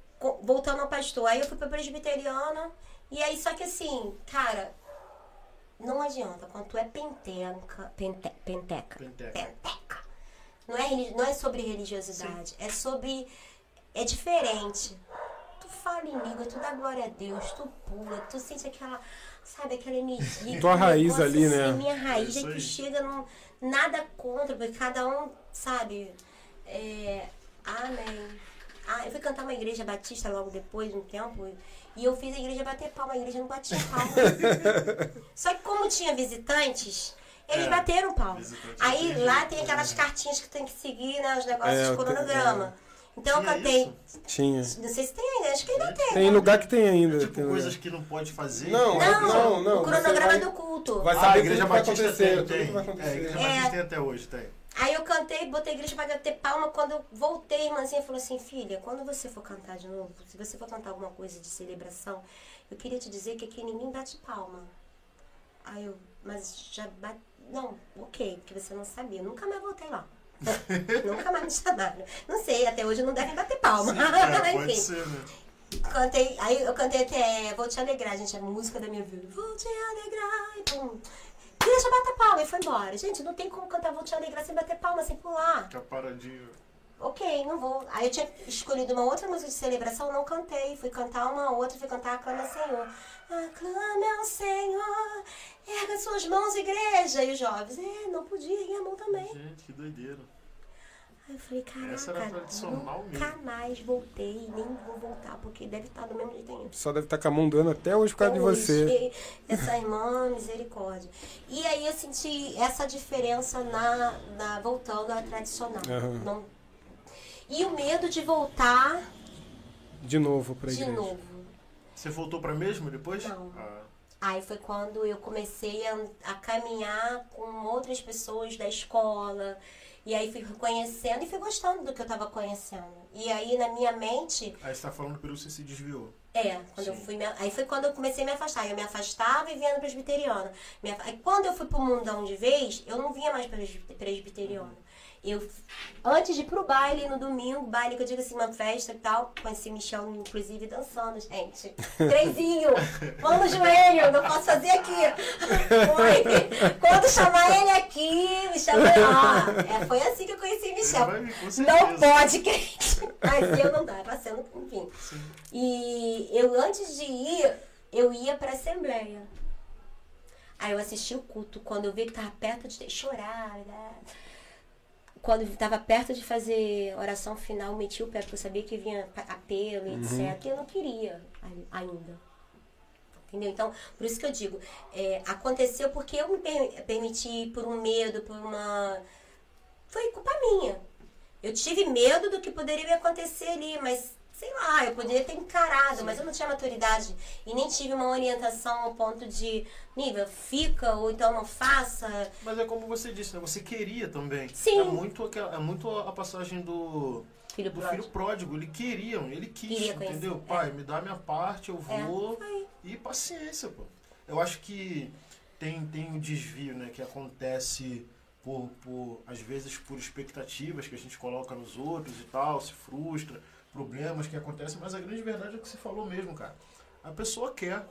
voltando ao pastor, aí eu fui pra presbiteriana. E aí, só que assim, cara, não adianta. Quando tu é penteca, pente, penteca, Penteca. penteca. Não é, não é sobre religiosidade, é sobre. É diferente. Tu fala em língua, tu dá glória a Deus, tu pula, tu sente aquela, sabe, aquela energia. Tua raiz ali, assim, né? Minha raiz, É tu aí. chega num. Nada contra, porque cada um, sabe. É, amém. Ah, eu fui cantar uma igreja batista logo depois, de um tempo, e eu fiz a igreja bater palma, a igreja não batia palma. Só que como tinha visitantes, eles É, bateram palma. Aí não lá tem aquelas cartinhas que tem que seguir, né, os negócios É, de cronograma. Então Tinha eu cantei. isso? Tinha. Não sei se tem ainda, acho que ainda tem. Tem lugar que tem ainda. Tipo, tem lugar. coisas que não pode fazer. Não, Não, não, não, o cronograma vai- do culto. Vai Ah, saber a Igreja Batista acontecer, tem, tem. que vai É, a acontecer. Igreja É. Batista tem até hoje, tem. Aí eu cantei, botei a igreja pra bater palma. Quando eu voltei, a irmãzinha falou assim: Filha, quando você for cantar de novo, se você for cantar alguma coisa de celebração, eu queria te dizer que aqui ninguém bate palma. Aí eu, mas já bate. Não, ok, porque você não sabia. Nunca mais voltei lá. Nunca mais me chamaram. Não sei, até hoje não devem bater palma. É, pode Enfim. ser, né? Cantei, aí eu cantei até Vou Te Alegrar, gente, é a música da minha vida. Vou te alegrar, e pum. Deixa bater palma, e foi embora. Gente, não tem como cantar Vou Te Alegrar sem bater palma, sem pular. Fica paradinho. Ok, não vou. Aí eu tinha escolhido uma outra música de celebração, não cantei. Fui cantar uma outra, fui cantar Aclame ao Senhor. Aclame ao Senhor, erga suas mãos, igreja. E os jovens, é, não podia, erguer a mão também. Gente, que doideira. Aí eu falei, caraca, Essa era tradicional nunca mesmo. mais voltei, nem vou voltar, porque deve estar do mesmo jeito ainda. Só deve estar com a mão dando até hoje por causa de você. Essa irmã, misericórdia. E aí eu senti essa diferença na, na voltando à tradicional. Aham. Não- e o medo de voltar De novo pra de igreja. novo. Você voltou pra mesmo depois? Não. Ah, Aí foi quando eu comecei a, a caminhar com outras pessoas da escola. E aí fui conhecendo e fui gostando do que eu estava conhecendo. E aí na minha mente, aí você tá falando pelo que você se desviou. É, quando eu fui me- aí foi quando eu comecei a me afastar. Eu me afastava e vinha no presbiteriano. Aí quando eu fui pro mundão de vez, eu não vinha mais pres- presbiteriano. Eu, antes de ir pro baile no domingo, baile que eu digo assim, uma festa e tal, conheci Michel, inclusive, dançando, gente. Trezinho, mão no joelho, não posso fazer aqui. Foi. Quando chamar ele aqui, me chama. Ah, é, foi assim que eu conheci Michel. Não pode, crente. Mas eu não dava, sendo, enfim. Sim. E eu, antes de ir, eu ia pra Assembleia. Aí eu assisti o culto, quando eu vi que tava perto de chorar, né? Quando estava perto de fazer oração final, meti o pé, porque eu sabia que vinha apelo, uhum. etc. E eu não queria ainda. Entendeu? Então, por isso que eu digo, é, aconteceu porque eu me permiti por um medo, por uma. Foi culpa minha. Eu tive medo do que poderia me acontecer ali, mas sei lá, eu poderia ter encarado, mas eu não tinha maturidade e nem tive uma orientação ao ponto de, nível, fica ou então não faça. Mas é como você disse, né? Você queria também. Sim. É muito, é muito a passagem do filho do pródigo. filho pródigo. Ele queria, ele quis, Queria entendeu? É. Pai, me dá minha parte, eu é. vou. É. E paciência, pô. Eu acho que tem, tem um desvio, né, que acontece por, por, às vezes, por expectativas que a gente coloca nos outros e tal, se frustra problemas que acontecem, mas a grande verdade é o que você falou mesmo, cara. A pessoa quer,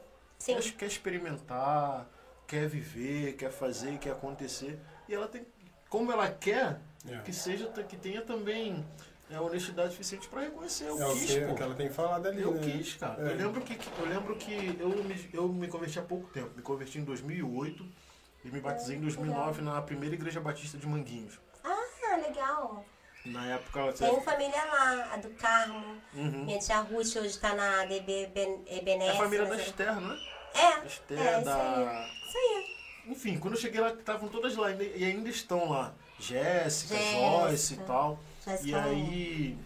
quer, quer, experimentar, quer viver, quer fazer, quer acontecer. E ela tem, como ela quer, é. que seja, que tenha também é, honestidade suficiente para reconhecer. Eu é quis, o que, que ela tem falado ali. Eu né? quis, cara. É. Eu lembro que, eu lembro que eu me, eu me converti há pouco tempo. Me converti em 2008 e me batizei em 2009 na primeira igreja batista de Manguinhos. Ah, legal. Na época família lá, a do Carmo. Uhum. Minha tia Ruth hoje está na DB Ebenezer. É a família da Esther, né? É. Esther, é, da. Isso aí. Enfim, quando eu cheguei lá, estavam todas lá e ainda estão lá. Jéssica, Joyce e tal. Jéssica. E aí,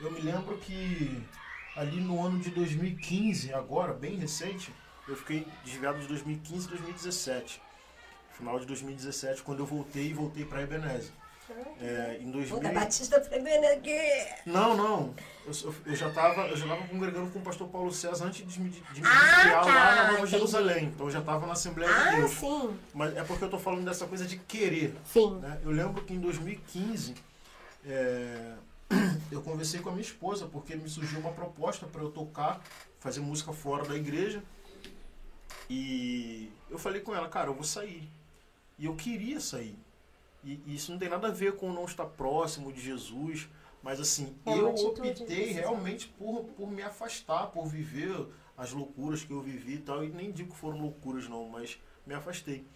eu me lembro que ali no ano de 2015, agora, bem recente, eu fiquei desviado de 2015 e 2017. Final de 2017, quando eu voltei, voltei para Ebenezer. É, em 2000... Da Batista Fremena aqui. Não, não. Eu, eu, já estava eu já tava congregando com o pastor Paulo César antes de, de, de me ah, tá, lá na Nova Jerusalém. Então eu já estava na Assembleia ah, de Deus. sim. Mas é porque eu estou falando dessa coisa de querer. Sim. Né? Eu lembro que em 2015 é, eu conversei com a minha esposa porque me surgiu uma proposta para eu tocar, fazer música fora da igreja. E eu falei com ela, cara, eu vou sair. E eu queria sair. E, e isso não tem nada a ver com não estar próximo de Jesus, mas assim, é eu optei realmente por, por me afastar, por viver as loucuras que eu vivi e tal. E nem digo que foram loucuras não, mas me afastei.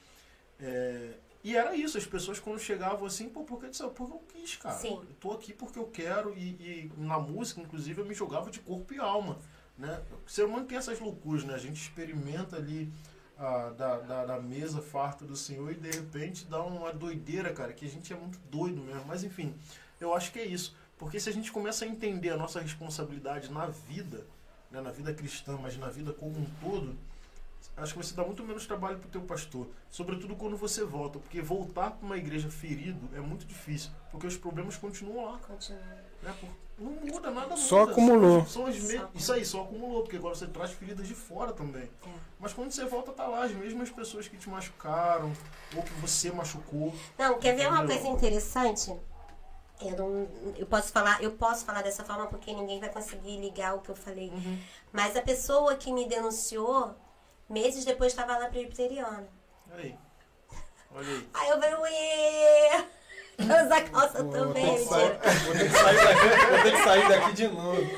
É, e era isso, as pessoas quando chegavam assim, pô, por que? Porque eu quis, cara. Sim. Eu tô aqui porque eu quero e, e, na música, inclusive, eu me jogava de corpo e alma, né? O ser humano tem essas loucuras, né? A gente experimenta ali a, da, da, da, mesa farta do Senhor e de repente dá uma doideira, cara, que a gente é muito doido mesmo. Mas enfim, eu acho que é isso. Porque se a gente começa a entender a nossa responsabilidade na vida, né, na vida cristã, mas na vida como um todo, acho que você dá muito menos trabalho para o teu pastor. Sobretudo quando você volta. Porque voltar para uma igreja ferido é muito difícil. Porque os problemas continuam lá. Né, não muda, nada Só muda. acumulou. São, as me... Isso aí, só acumulou, porque agora você traz feridas de fora também. É. Mas quando você volta, tá lá as mesmas pessoas que te machucaram, ou que você machucou. Não, quer ver uma coisa interessante? Eu, não, eu posso falar, eu posso falar dessa forma porque ninguém vai conseguir ligar o que eu falei. Uhum. Mas a pessoa que me denunciou, meses depois estava lá presbiteriana. Aí. Olha aí. Aí eu falei, ué! Usa calça Pô, também, vou ter, sair, vou, ter daqui, vou ter que sair daqui de novo.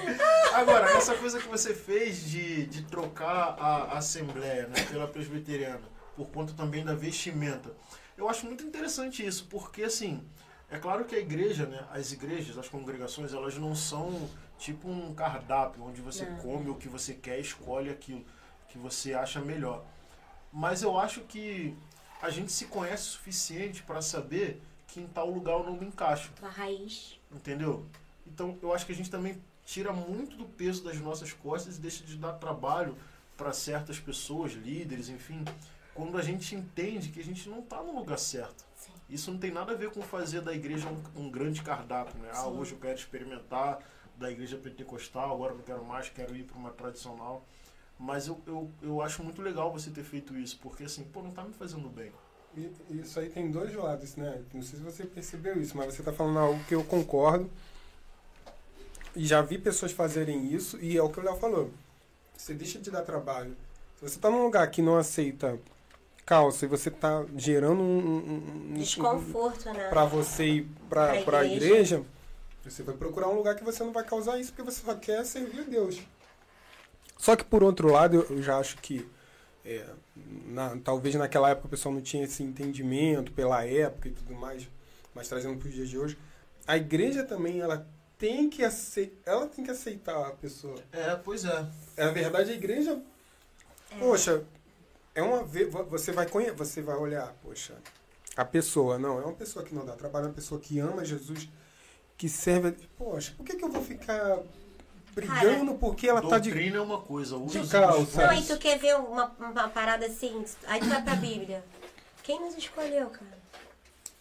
Agora, essa coisa que você fez de, de trocar a, a Assembleia né, pela Presbiteriana, por conta também da vestimenta, eu acho muito interessante isso, porque assim, é claro que a igreja, né, as igrejas, as congregações, elas não são tipo um cardápio onde você não. come o que você quer, escolhe aquilo que você acha melhor. Mas eu acho que a gente se conhece o suficiente para saber que em tal lugar eu não me encaixo. A raiz. Entendeu? Então eu acho que a gente também tira muito do peso das nossas costas e deixa de dar trabalho para certas pessoas, líderes, enfim, quando a gente entende que a gente não está no lugar certo. Sim. Isso não tem nada a ver com fazer da igreja um, um grande cardápio, né? Ah, hoje eu quero experimentar da igreja pentecostal, agora não quero mais, quero ir para uma tradicional. Mas eu, eu, eu acho muito legal você ter feito isso, porque assim, pô, não está me fazendo bem isso aí tem dois lados, né? Não sei se você percebeu isso, mas você está falando algo que eu concordo. E já vi pessoas fazerem isso, e é o que o Léo falou. Você deixa de dar trabalho. Se você está num lugar que não aceita calça e você está gerando um, um, um- Desconforto, né? para você Pra para a igreja. você vai procurar um lugar que você não vai causar isso, porque você só quer servir a Deus. Só que, por outro lado, eu- eu já acho que é, na- talvez naquela época o pessoal não tinha esse entendimento pela época e tudo mais, mas trazendo para os dias de hoje, a igreja também ela tem que aceitar, ela tem que aceitar a pessoa. É, pois é. Na verdade, a igreja, É. poxa, é uma você vai conhe- você vai olhar, poxa, a pessoa não é uma pessoa que não dá trabalho, é uma pessoa que ama Jesus, que serve, a- poxa, por que que eu vou ficar brigando porque ela tá de Doutrina é uma coisa, uso de calça. Não, e tu quer ver uma, uma parada assim? Aí tu vai pra Bíblia. Quem nos escolheu, cara?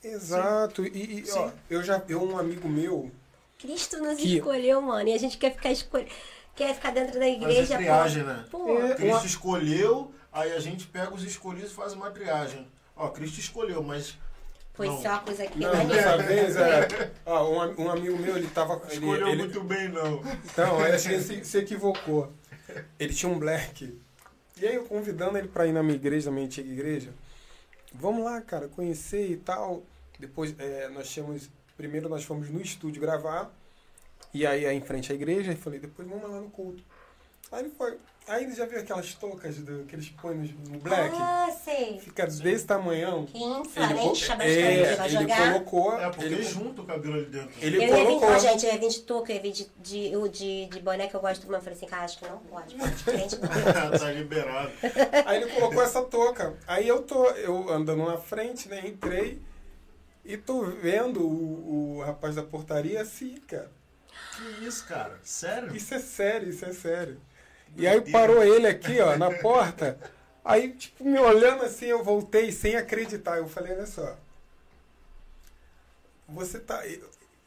Exato. E, e, ó, Sim. eu já eu um amigo meu, Cristo nos Que- escolheu, mano. E a gente quer ficar escolhendo. Quer ficar dentro da igreja, triagem, pô. né? Pô, É. Cristo Uma- escolheu, aí a gente pega os escolhidos e faz uma triagem. Ó, Cristo escolheu, mas pois Não. é uma coisa aqui. não, dessa vez, é, ó, um, um amigo meu, ele tava ele, escolheu ele, muito bem, não. Então, que ele se, se equivocou. Ele tinha um black. E aí eu convidando ele pra ir na minha igreja, na minha antiga igreja. Vamos lá, cara, conhecer e tal. Depois é, nós tínhamos. Primeiro nós fomos no estúdio gravar. E aí, aí em frente à igreja, e falei, depois vamos lá no culto. Aí ele foi. Aí ele já viu aquelas toucas do, que eles põem no, no black? Ah, sei. Fica desse tamanhão. Que infla, bastante. é, vai ele jogar. colocou. É, porque ele, junta o cabelo ali dentro. ele Eu ia vir, colocou. ó, gente, eu ia vir de touca, eu ia vir de, de, o de, de boné que eu gosto, mas eu falei assim, cara, acho que não pode, pode, não. tá liberado. Aí ele colocou essa touca. Aí eu tô, eu andando na frente, né? Entrei e tô vendo o, o rapaz da portaria assim, cara. Que isso, cara? Sério? Isso é sério, isso é sério. E aí parou ele aqui, ó, na porta. Aí, tipo, me olhando assim, eu voltei sem acreditar. Eu falei, olha só. Você tá.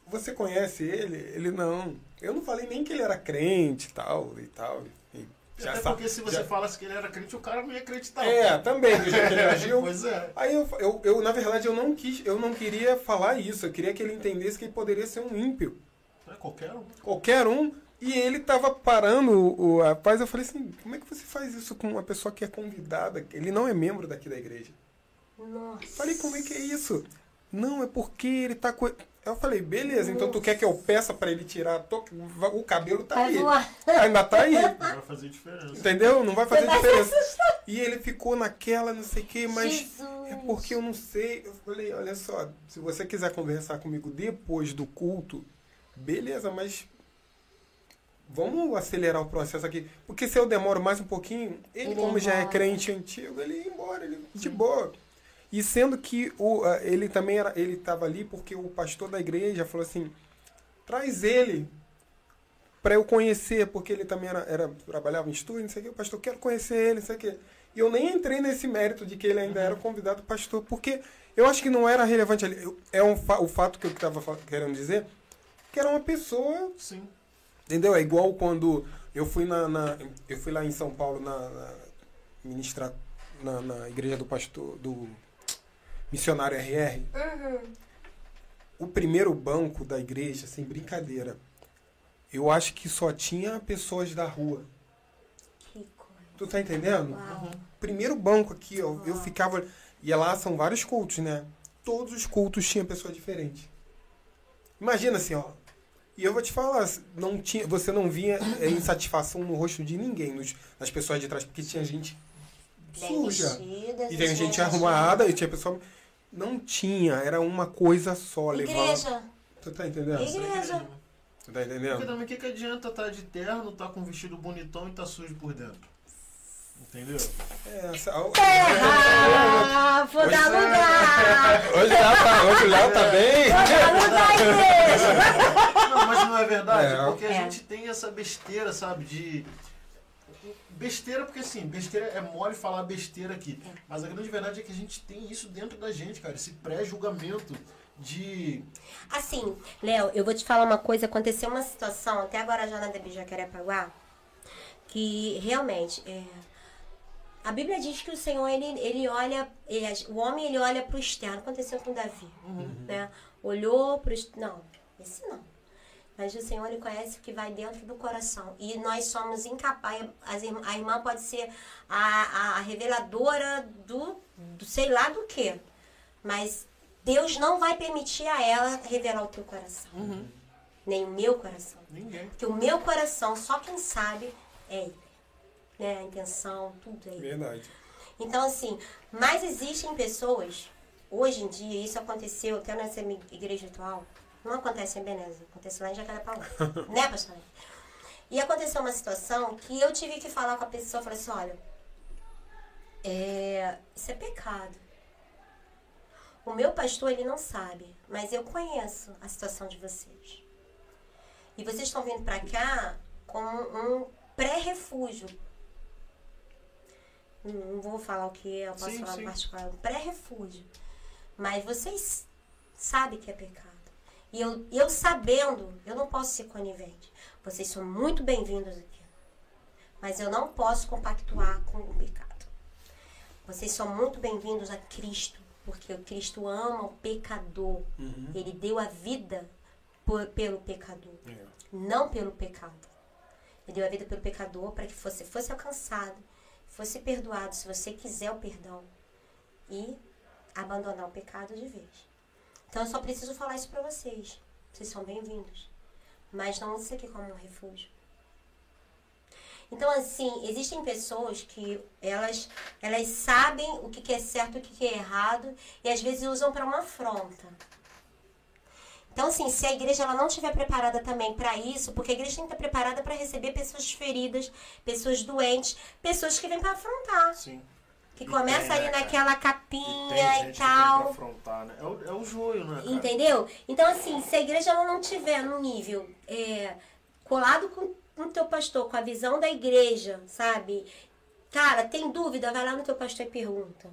Você conhece ele? Ele não. Eu não falei nem que ele era crente e tal e tal. E já Até porque se você já- falasse que ele era crente, o cara não ia acreditar. É, também, do jeito que ele agiu. pois é. Aí eu, eu, eu, na verdade, eu não quis, eu não queria falar isso. Eu queria que ele entendesse que ele poderia ser um ímpio. É qualquer um. Qualquer um. E ele tava parando o, o rapaz. Eu falei assim: como é que você faz isso com uma pessoa que é convidada? Ele não é membro daqui da igreja. Nossa. Falei: como é que é isso? Não, é porque ele tá com. Eu falei: beleza, então tu quer que eu peça pra ele tirar a touca? O cabelo tá aí. Ainda tá aí. Não vai fazer diferença. Entendeu? Não vai fazer vai se diferença. E ele ficou naquela, não sei o que, mas. Jesus. É porque eu não sei. Eu falei, olha só, se você quiser conversar comigo depois do culto, beleza, mas vamos acelerar o processo aqui. Porque se eu demoro mais um pouquinho, ele, Ele como já é crente antigo, ele ia embora, ele, de boa. E sendo que o, ele também era, ele estava ali porque o pastor da igreja falou assim: traz ele para eu conhecer, porque ele também era, era trabalhava em estúdio, não sei o que, o pastor, quero conhecer ele, não sei o que. E eu nem entrei nesse mérito de que ele ainda era o convidado pastor, porque eu acho que não era relevante ali. É um o fato que eu estava querendo dizer, que era uma pessoa Sim. Entendeu? É igual quando eu fui na, na- eu fui lá em São Paulo na, na ministrar na, na igreja do pastor do missionário RR. Uhum. O primeiro banco da igreja, sem brincadeira, eu acho que só tinha pessoas da rua. Que coisa. Tu tá entendendo? Uau. Primeiro banco aqui, ó, eu ficava e lá são vários cultos, né? Todos os cultos tinham pessoa diferente. Imagina assim, ó. E eu vou te falar, não tinha, você não via é, insatisfação no rosto de ninguém, nos, nas pessoas de trás, porque tinha gente suja. vestida, E tinha gente arrumada, e tinha pessoa. Não tinha, era uma coisa só. Igreja. Tu tá entendendo? Igreja. Tu tá Porque entendendo? também o que, que adianta estar de terno, tá com um vestido bonitão e tá sujo por dentro? Entendeu? É, essa- Ah, vou Hoje- dar lugar. Hoje o Léo tá, hoje o Léo tá bem. Vou dar lugar, igreja. Não, mas não é verdade, É. porque a É. gente tem essa besteira, sabe, de... Besteira, porque assim, besteira é mole falar besteira aqui. Mas a grande verdade é que a gente tem isso dentro da gente, cara. Esse pré-julgamento de... Assim, Léo, eu vou te falar uma coisa. Aconteceu uma situação, até agora já na DB Jacarepaguá, que realmente é, A Bíblia diz que o Senhor, ele, ele olha, ele, o homem ele olha para o externo. Aconteceu com Davi, né? Olhou para o... Não, esse não. Mas o Senhor, ele conhece o que vai dentro do coração. E nós somos incapazes... A irmã pode ser a, a reveladora do, do sei lá do que. Mas Deus não vai permitir a ela revelar o teu coração. Nem o meu coração. Ninguém. Porque o meu coração, só quem sabe é ele. Né? A intenção, tudo ele. Verdade. Então, assim, mas existem pessoas, hoje em dia, isso aconteceu até nessa igreja atual, não acontece em Veneza, acontece lá em Jacarepaú, né, pastor? E aconteceu uma situação que eu tive que falar com a pessoa, falei assim, olha, é, isso é pecado. O meu pastor, ele não sabe, mas eu conheço a situação de vocês. E vocês estão vindo pra cá como um pré-refúgio não vou falar o que é, eu posso Sim, falar sim. particular, um pré-refúgio. Mas vocês sabem que é pecado. E eu, eu sabendo, eu não posso ser conivente. Vocês são muito bem-vindos aqui. Mas eu não posso compactuar com o pecado. Vocês são muito bem-vindos a Cristo, porque o Cristo ama o pecador. Ele deu a vida por- pelo pecador É. não pelo pecado. Ele deu a vida pelo pecador para que você fosse alcançado, fosse perdoado, se você quiser o perdão, e abandonar o pecado de vez. Então eu só preciso falar isso para vocês. Vocês são bem-vindos. Mas não isso aqui como um refúgio. Então, assim, existem pessoas que elas, elas sabem o que que é certo e o que que é errado e às vezes usam para uma afronta. Então, assim, se a igreja ela não estiver preparada também para isso, porque a igreja tem que estar preparada para receber pessoas feridas, pessoas doentes, pessoas que vêm para afrontar. Sim. Que E começa tem, ali né, naquela E capinha e que pra tal. afrontar, né? É o, é o joio, né? cara? Entendeu? Então, assim, se a igreja ela não tiver no nível é, colado com o teu pastor, com a visão da igreja, sabe? Cara, tem dúvida? Vai lá no teu pastor e pergunta.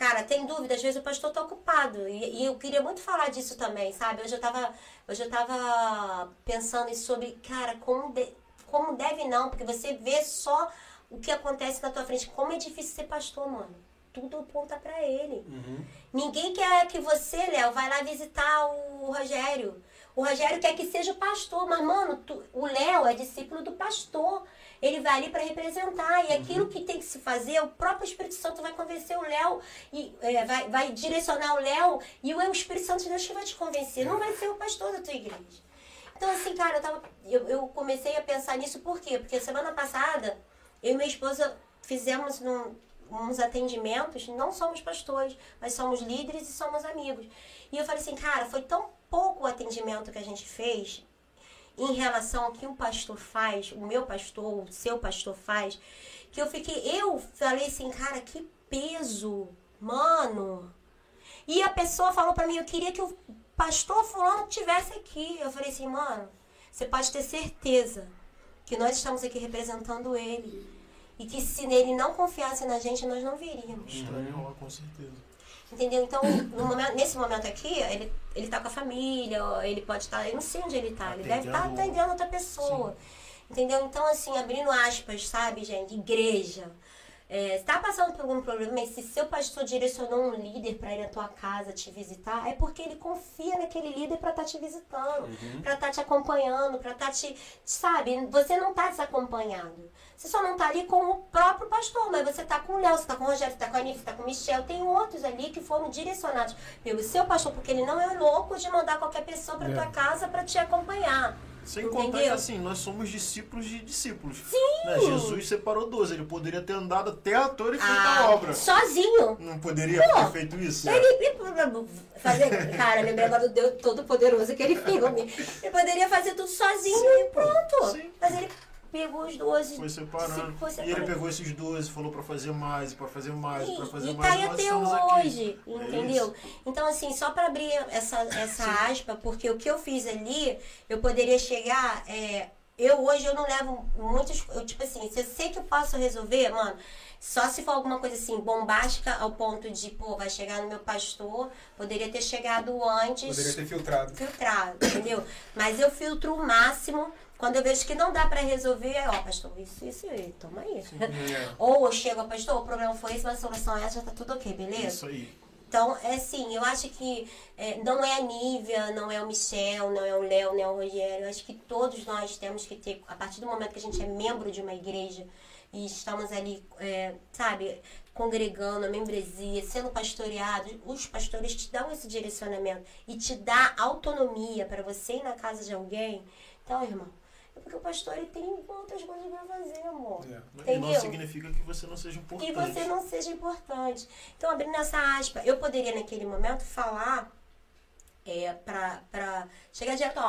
Cara, tem dúvida? Às vezes o pastor tá ocupado. E, e eu queria muito falar disso também, sabe? Hoje eu tava, hoje eu tava pensando sobre, cara, como, de- como deve não, porque você vê só o que acontece na tua frente. Como é difícil ser pastor, mano. Tudo aponta pra ele. Ninguém quer que você, Léo, vai lá visitar o Rogério. O Rogério quer que seja o pastor, mas, mano, tu- o Léo é discípulo do pastor. Ele vai ali para representar. E aquilo que tem que se fazer, o próprio Espírito Santo vai convencer o Léo, e é, vai, vai direcionar o Léo, e o Espírito Santo de Deus que vai te convencer. Não vai ser o pastor da tua igreja. Então, assim, cara, eu, tava, eu, eu comecei a pensar nisso por quê? Porque semana passada, eu e minha esposa fizemos num- uns atendimentos, não somos pastores, mas somos líderes e somos amigos. E eu falei assim, cara, foi tão pouco o atendimento que a gente fez em relação ao que o pastor faz, o meu pastor, o seu pastor faz, que eu fiquei, eu falei assim, cara, que peso, mano. E a pessoa falou pra mim, eu queria que o pastor fulano tivesse aqui. Eu falei assim, mano, você pode ter certeza que nós estamos aqui representando ele. E que se ele não confiasse na gente, nós não viríamos. Estranho com certeza. Entendeu? Então, momento- nesse momento aqui, ele, ele tá com a família, ele pode estar, eu não sei onde ele tá, ele deve estar Atendendo- atendendo outra pessoa. Entendeu? Então, assim, abrindo aspas, sabe, gente? Igreja. É, se tá passando por algum problema, mas se seu pastor direcionou um líder para ir na tua casa te visitar, é porque ele confia naquele líder para estar te visitando, pra estar te acompanhando, pra estar te. Sabe, você não tá desacompanhado. Você só não tá ali com o próprio pastor, mas você tá com o Léo, você tá com o Rogério, você tá com a Anitta, você tá com o Michel. Tem outros ali que foram direcionados pelo seu pastor, porque ele não é louco de mandar qualquer pessoa pra É. tua casa para te acompanhar. Sem contar que assim, nós somos discípulos de discípulos. Sim! Jesus separou 12, ele poderia ter andado até a torre e feito a Ah, obra. sozinho. Não poderia ter feito isso? Ele, ele- fazer, cara, lembrei agora do Deus Todo-Poderoso, aquele filme. Ele poderia fazer tudo sozinho e pronto. sim. Mas ele pegou os 12. Foi separando. se- foi E ele separando. pegou esses 12, falou pra fazer mais, pra fazer mais, pra fazer E, e mais. tá aí nós até estamos aqui. hoje, É entendeu? Então, assim, só para abrir essa, essa aspa, porque o que eu fiz ali, eu poderia chegar. é, eu hoje eu não levo muitos. Eu, tipo assim, se eu sei que eu posso resolver, mano, só se for alguma coisa assim, bombástica ao ponto de, pô, vai chegar no meu pastor, poderia ter chegado antes. Poderia ter filtrado. Filtrado, entendeu? Mas eu filtro o máximo. Quando eu vejo que não dá pra resolver, aí, ó, pastor, isso, isso, aí, toma aí. É. Ou eu chego, pastor, o problema foi esse, mas a solução é essa, já tá tudo ok, beleza? Isso aí. Então, é assim, eu acho que é, não é a Nívia, não é o Michel, não é o Léo, não é o Rogério. Eu acho que todos nós temos que ter, a partir do momento que a gente é membro de uma igreja e estamos ali, é, sabe, congregando, a membresia, sendo pastoreados, os pastores te dão esse direcionamento e te dá autonomia para você ir na casa de alguém. Então, irmão, é porque o pastor ele tem outras coisas para fazer, amor. É. E não significa que você não seja importante. E você não seja importante. Então, abrindo essa aspa, eu poderia naquele momento falar é, pra, pra chegar direto, ó,